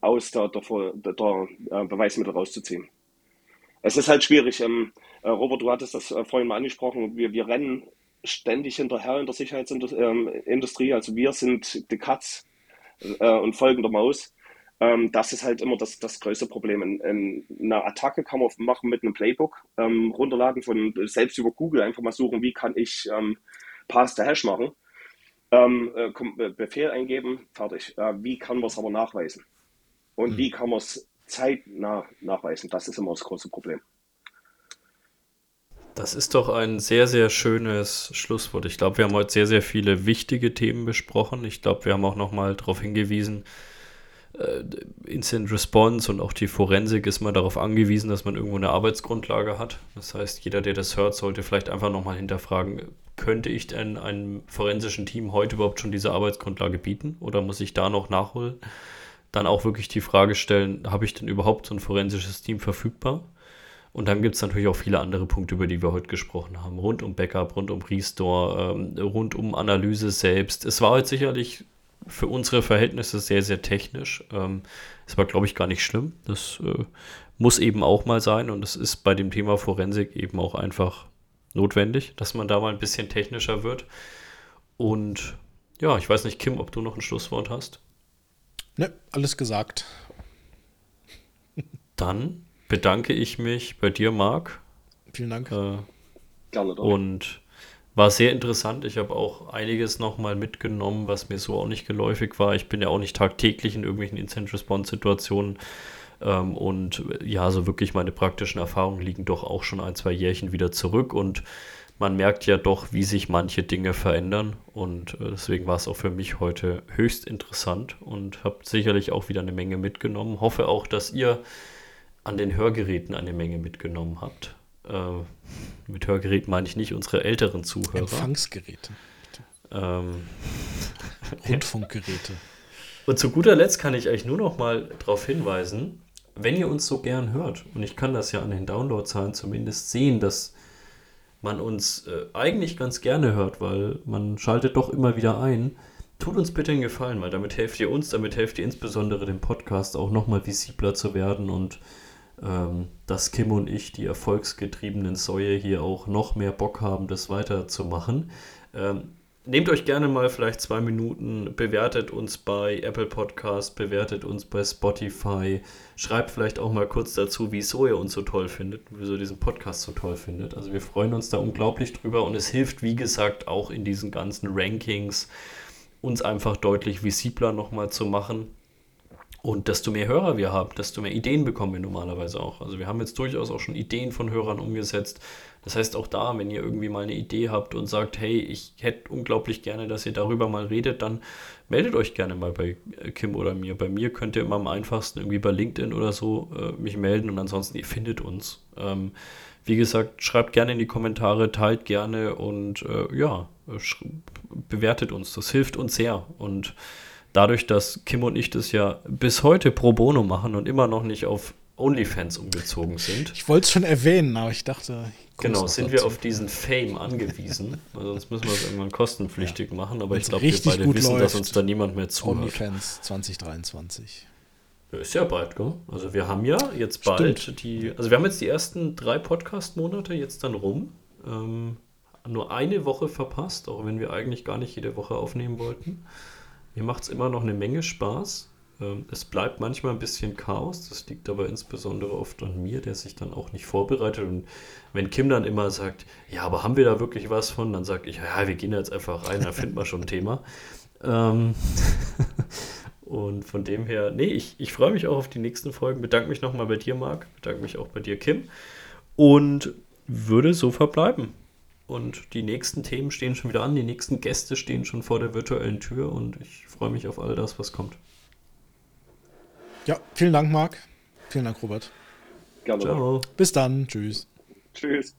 aus der, der, der, der äh, Beweismittel rauszuziehen. Es ist halt schwierig. Ähm, äh, Robert, du hattest das äh, vorhin mal angesprochen. Wir, wir rennen ständig hinterher in der Sicherheitsindustrie. Also wir sind die Katz äh, und folgen der Maus. Ähm, das ist halt immer das, das größte Problem. In, in eine Attacke kann man machen mit einem Playbook, ähm, runterladen von selbst über Google, einfach mal suchen, wie kann ich ähm, the Hash machen. Ähm, äh, Befehl eingeben, fertig. Äh, wie kann man es aber nachweisen? Und mhm. wie kann man es zeitnah nachweisen? Das ist immer das große Problem. Das ist doch ein sehr, sehr schönes Schlusswort. Ich glaube, wir haben heute sehr, sehr viele wichtige Themen besprochen. Ich glaube, wir haben auch nochmal darauf hingewiesen, Instant Response und auch die Forensik ist mal darauf angewiesen, dass man irgendwo eine Arbeitsgrundlage hat. Das heißt, jeder, der das hört, sollte vielleicht einfach nochmal hinterfragen, könnte ich denn einem forensischen Team heute überhaupt schon diese Arbeitsgrundlage bieten oder muss ich da noch nachholen? Dann auch wirklich die Frage stellen, habe ich denn überhaupt so ein forensisches Team verfügbar? Und dann gibt es natürlich auch viele andere Punkte, über die wir heute gesprochen haben. Rund um Backup, rund um Restore, ähm, rund um Analyse selbst. Es war heute sicherlich für unsere Verhältnisse sehr, sehr technisch. Ähm, es war, glaube ich, gar nicht schlimm. Das äh, muss eben auch mal sein. Und es ist bei dem Thema Forensik eben auch einfach notwendig, dass man da mal ein bisschen technischer wird. Und ja, ich weiß nicht, Kim, ob du noch ein Schlusswort hast. Ne, alles gesagt. Dann bedanke ich mich bei dir, Marc. Vielen Dank. Äh, Gerne doch. Und war sehr interessant. Ich habe auch einiges nochmal mitgenommen, was mir so auch nicht geläufig war. Ich bin ja auch nicht tagtäglich in irgendwelchen Instant-Response-Situationen. Ähm, und ja, so wirklich meine praktischen Erfahrungen liegen doch auch schon ein, zwei Jährchen wieder zurück. Und man merkt ja doch, wie sich manche Dinge verändern. Und äh, deswegen war es auch für mich heute höchst interessant und habe sicherlich auch wieder eine Menge mitgenommen. Hoffe auch, dass ihr an den Hörgeräten eine Menge mitgenommen habt. Äh, mit Hörgerät meine ich nicht unsere älteren Zuhörer. Empfangsgeräte. Ähm, Rundfunkgeräte. Und zu guter Letzt kann ich euch nur noch mal darauf hinweisen, wenn ihr uns so gern hört, und ich kann das ja an den Downloadzahlen zumindest sehen, dass man uns äh, eigentlich ganz gerne hört, weil man schaltet doch immer wieder ein. Tut uns bitte einen Gefallen, weil damit helft ihr uns, damit helft ihr insbesondere dem Podcast auch nochmal visibler zu werden und ähm, dass Kim und ich, die erfolgsgetriebenen Säue, hier auch noch mehr Bock haben, das weiterzumachen. Ähm, nehmt euch gerne mal vielleicht zwei Minuten, bewertet uns bei Apple Podcast, bewertet uns bei Spotify, schreibt vielleicht auch mal kurz dazu, wieso ihr uns so toll findet, wieso ihr diesen Podcast so toll findet. Also wir freuen uns da unglaublich drüber und es hilft, wie gesagt, auch in diesen ganzen Rankings uns einfach deutlich visibler nochmal zu machen. Und desto mehr Hörer wir haben, desto mehr Ideen bekommen wir normalerweise auch. Also wir haben jetzt durchaus auch schon Ideen von Hörern umgesetzt. Das heißt auch da, wenn ihr irgendwie mal eine Idee habt und sagt, hey, ich hätte unglaublich gerne, dass ihr darüber mal redet, dann meldet euch gerne mal bei äh, Kim oder mir. Bei mir könnt ihr immer am einfachsten irgendwie bei LinkedIn oder so äh, mich melden und ansonsten ihr findet uns. Ähm, wie gesagt, schreibt gerne in die Kommentare, teilt gerne und äh, ja, bewertet uns. Das hilft uns sehr und dadurch, dass Kim und ich das ja bis heute pro bono machen und immer noch nicht auf OnlyFans umgezogen sind. Ich wollte es schon erwähnen, aber ich dachte. Genau, sind dazu. wir auf diesen Fame angewiesen. sonst müssen wir es irgendwann kostenpflichtig ja. machen. Aber ich glaube, wir beide wissen, läuft, dass uns da niemand mehr zuhört. OnlyFans 2023. Ja, ist ja bald, gell? Also wir haben ja jetzt bald Stimmt. die. Also wir haben jetzt die ersten drei Podcast-Monate jetzt dann rum. Ähm, nur eine Woche verpasst, auch wenn wir eigentlich gar nicht jede Woche aufnehmen wollten. Mir macht es immer noch eine Menge Spaß. Ähm, es bleibt manchmal ein bisschen Chaos, das liegt aber insbesondere oft an mir, der sich dann auch nicht vorbereitet. Und wenn Kim dann immer sagt, ja, aber haben wir da wirklich was von, dann sage ich, ja, wir gehen jetzt einfach rein, da finden wir schon ein Thema. Ähm und von dem her, nee, ich, ich freue mich auch auf die nächsten Folgen. Bedanke mich nochmal bei dir, Marc. Bedanke mich auch bei dir, Kim. Und würde so verbleiben. Und die nächsten Themen stehen schon wieder an, die nächsten Gäste stehen schon vor der virtuellen Tür und ich freue mich auf all das, was kommt. Ja, vielen Dank, Marc. Vielen Dank, Robert. Gerne. Ciao. Bis dann. Tschüss. Tschüss.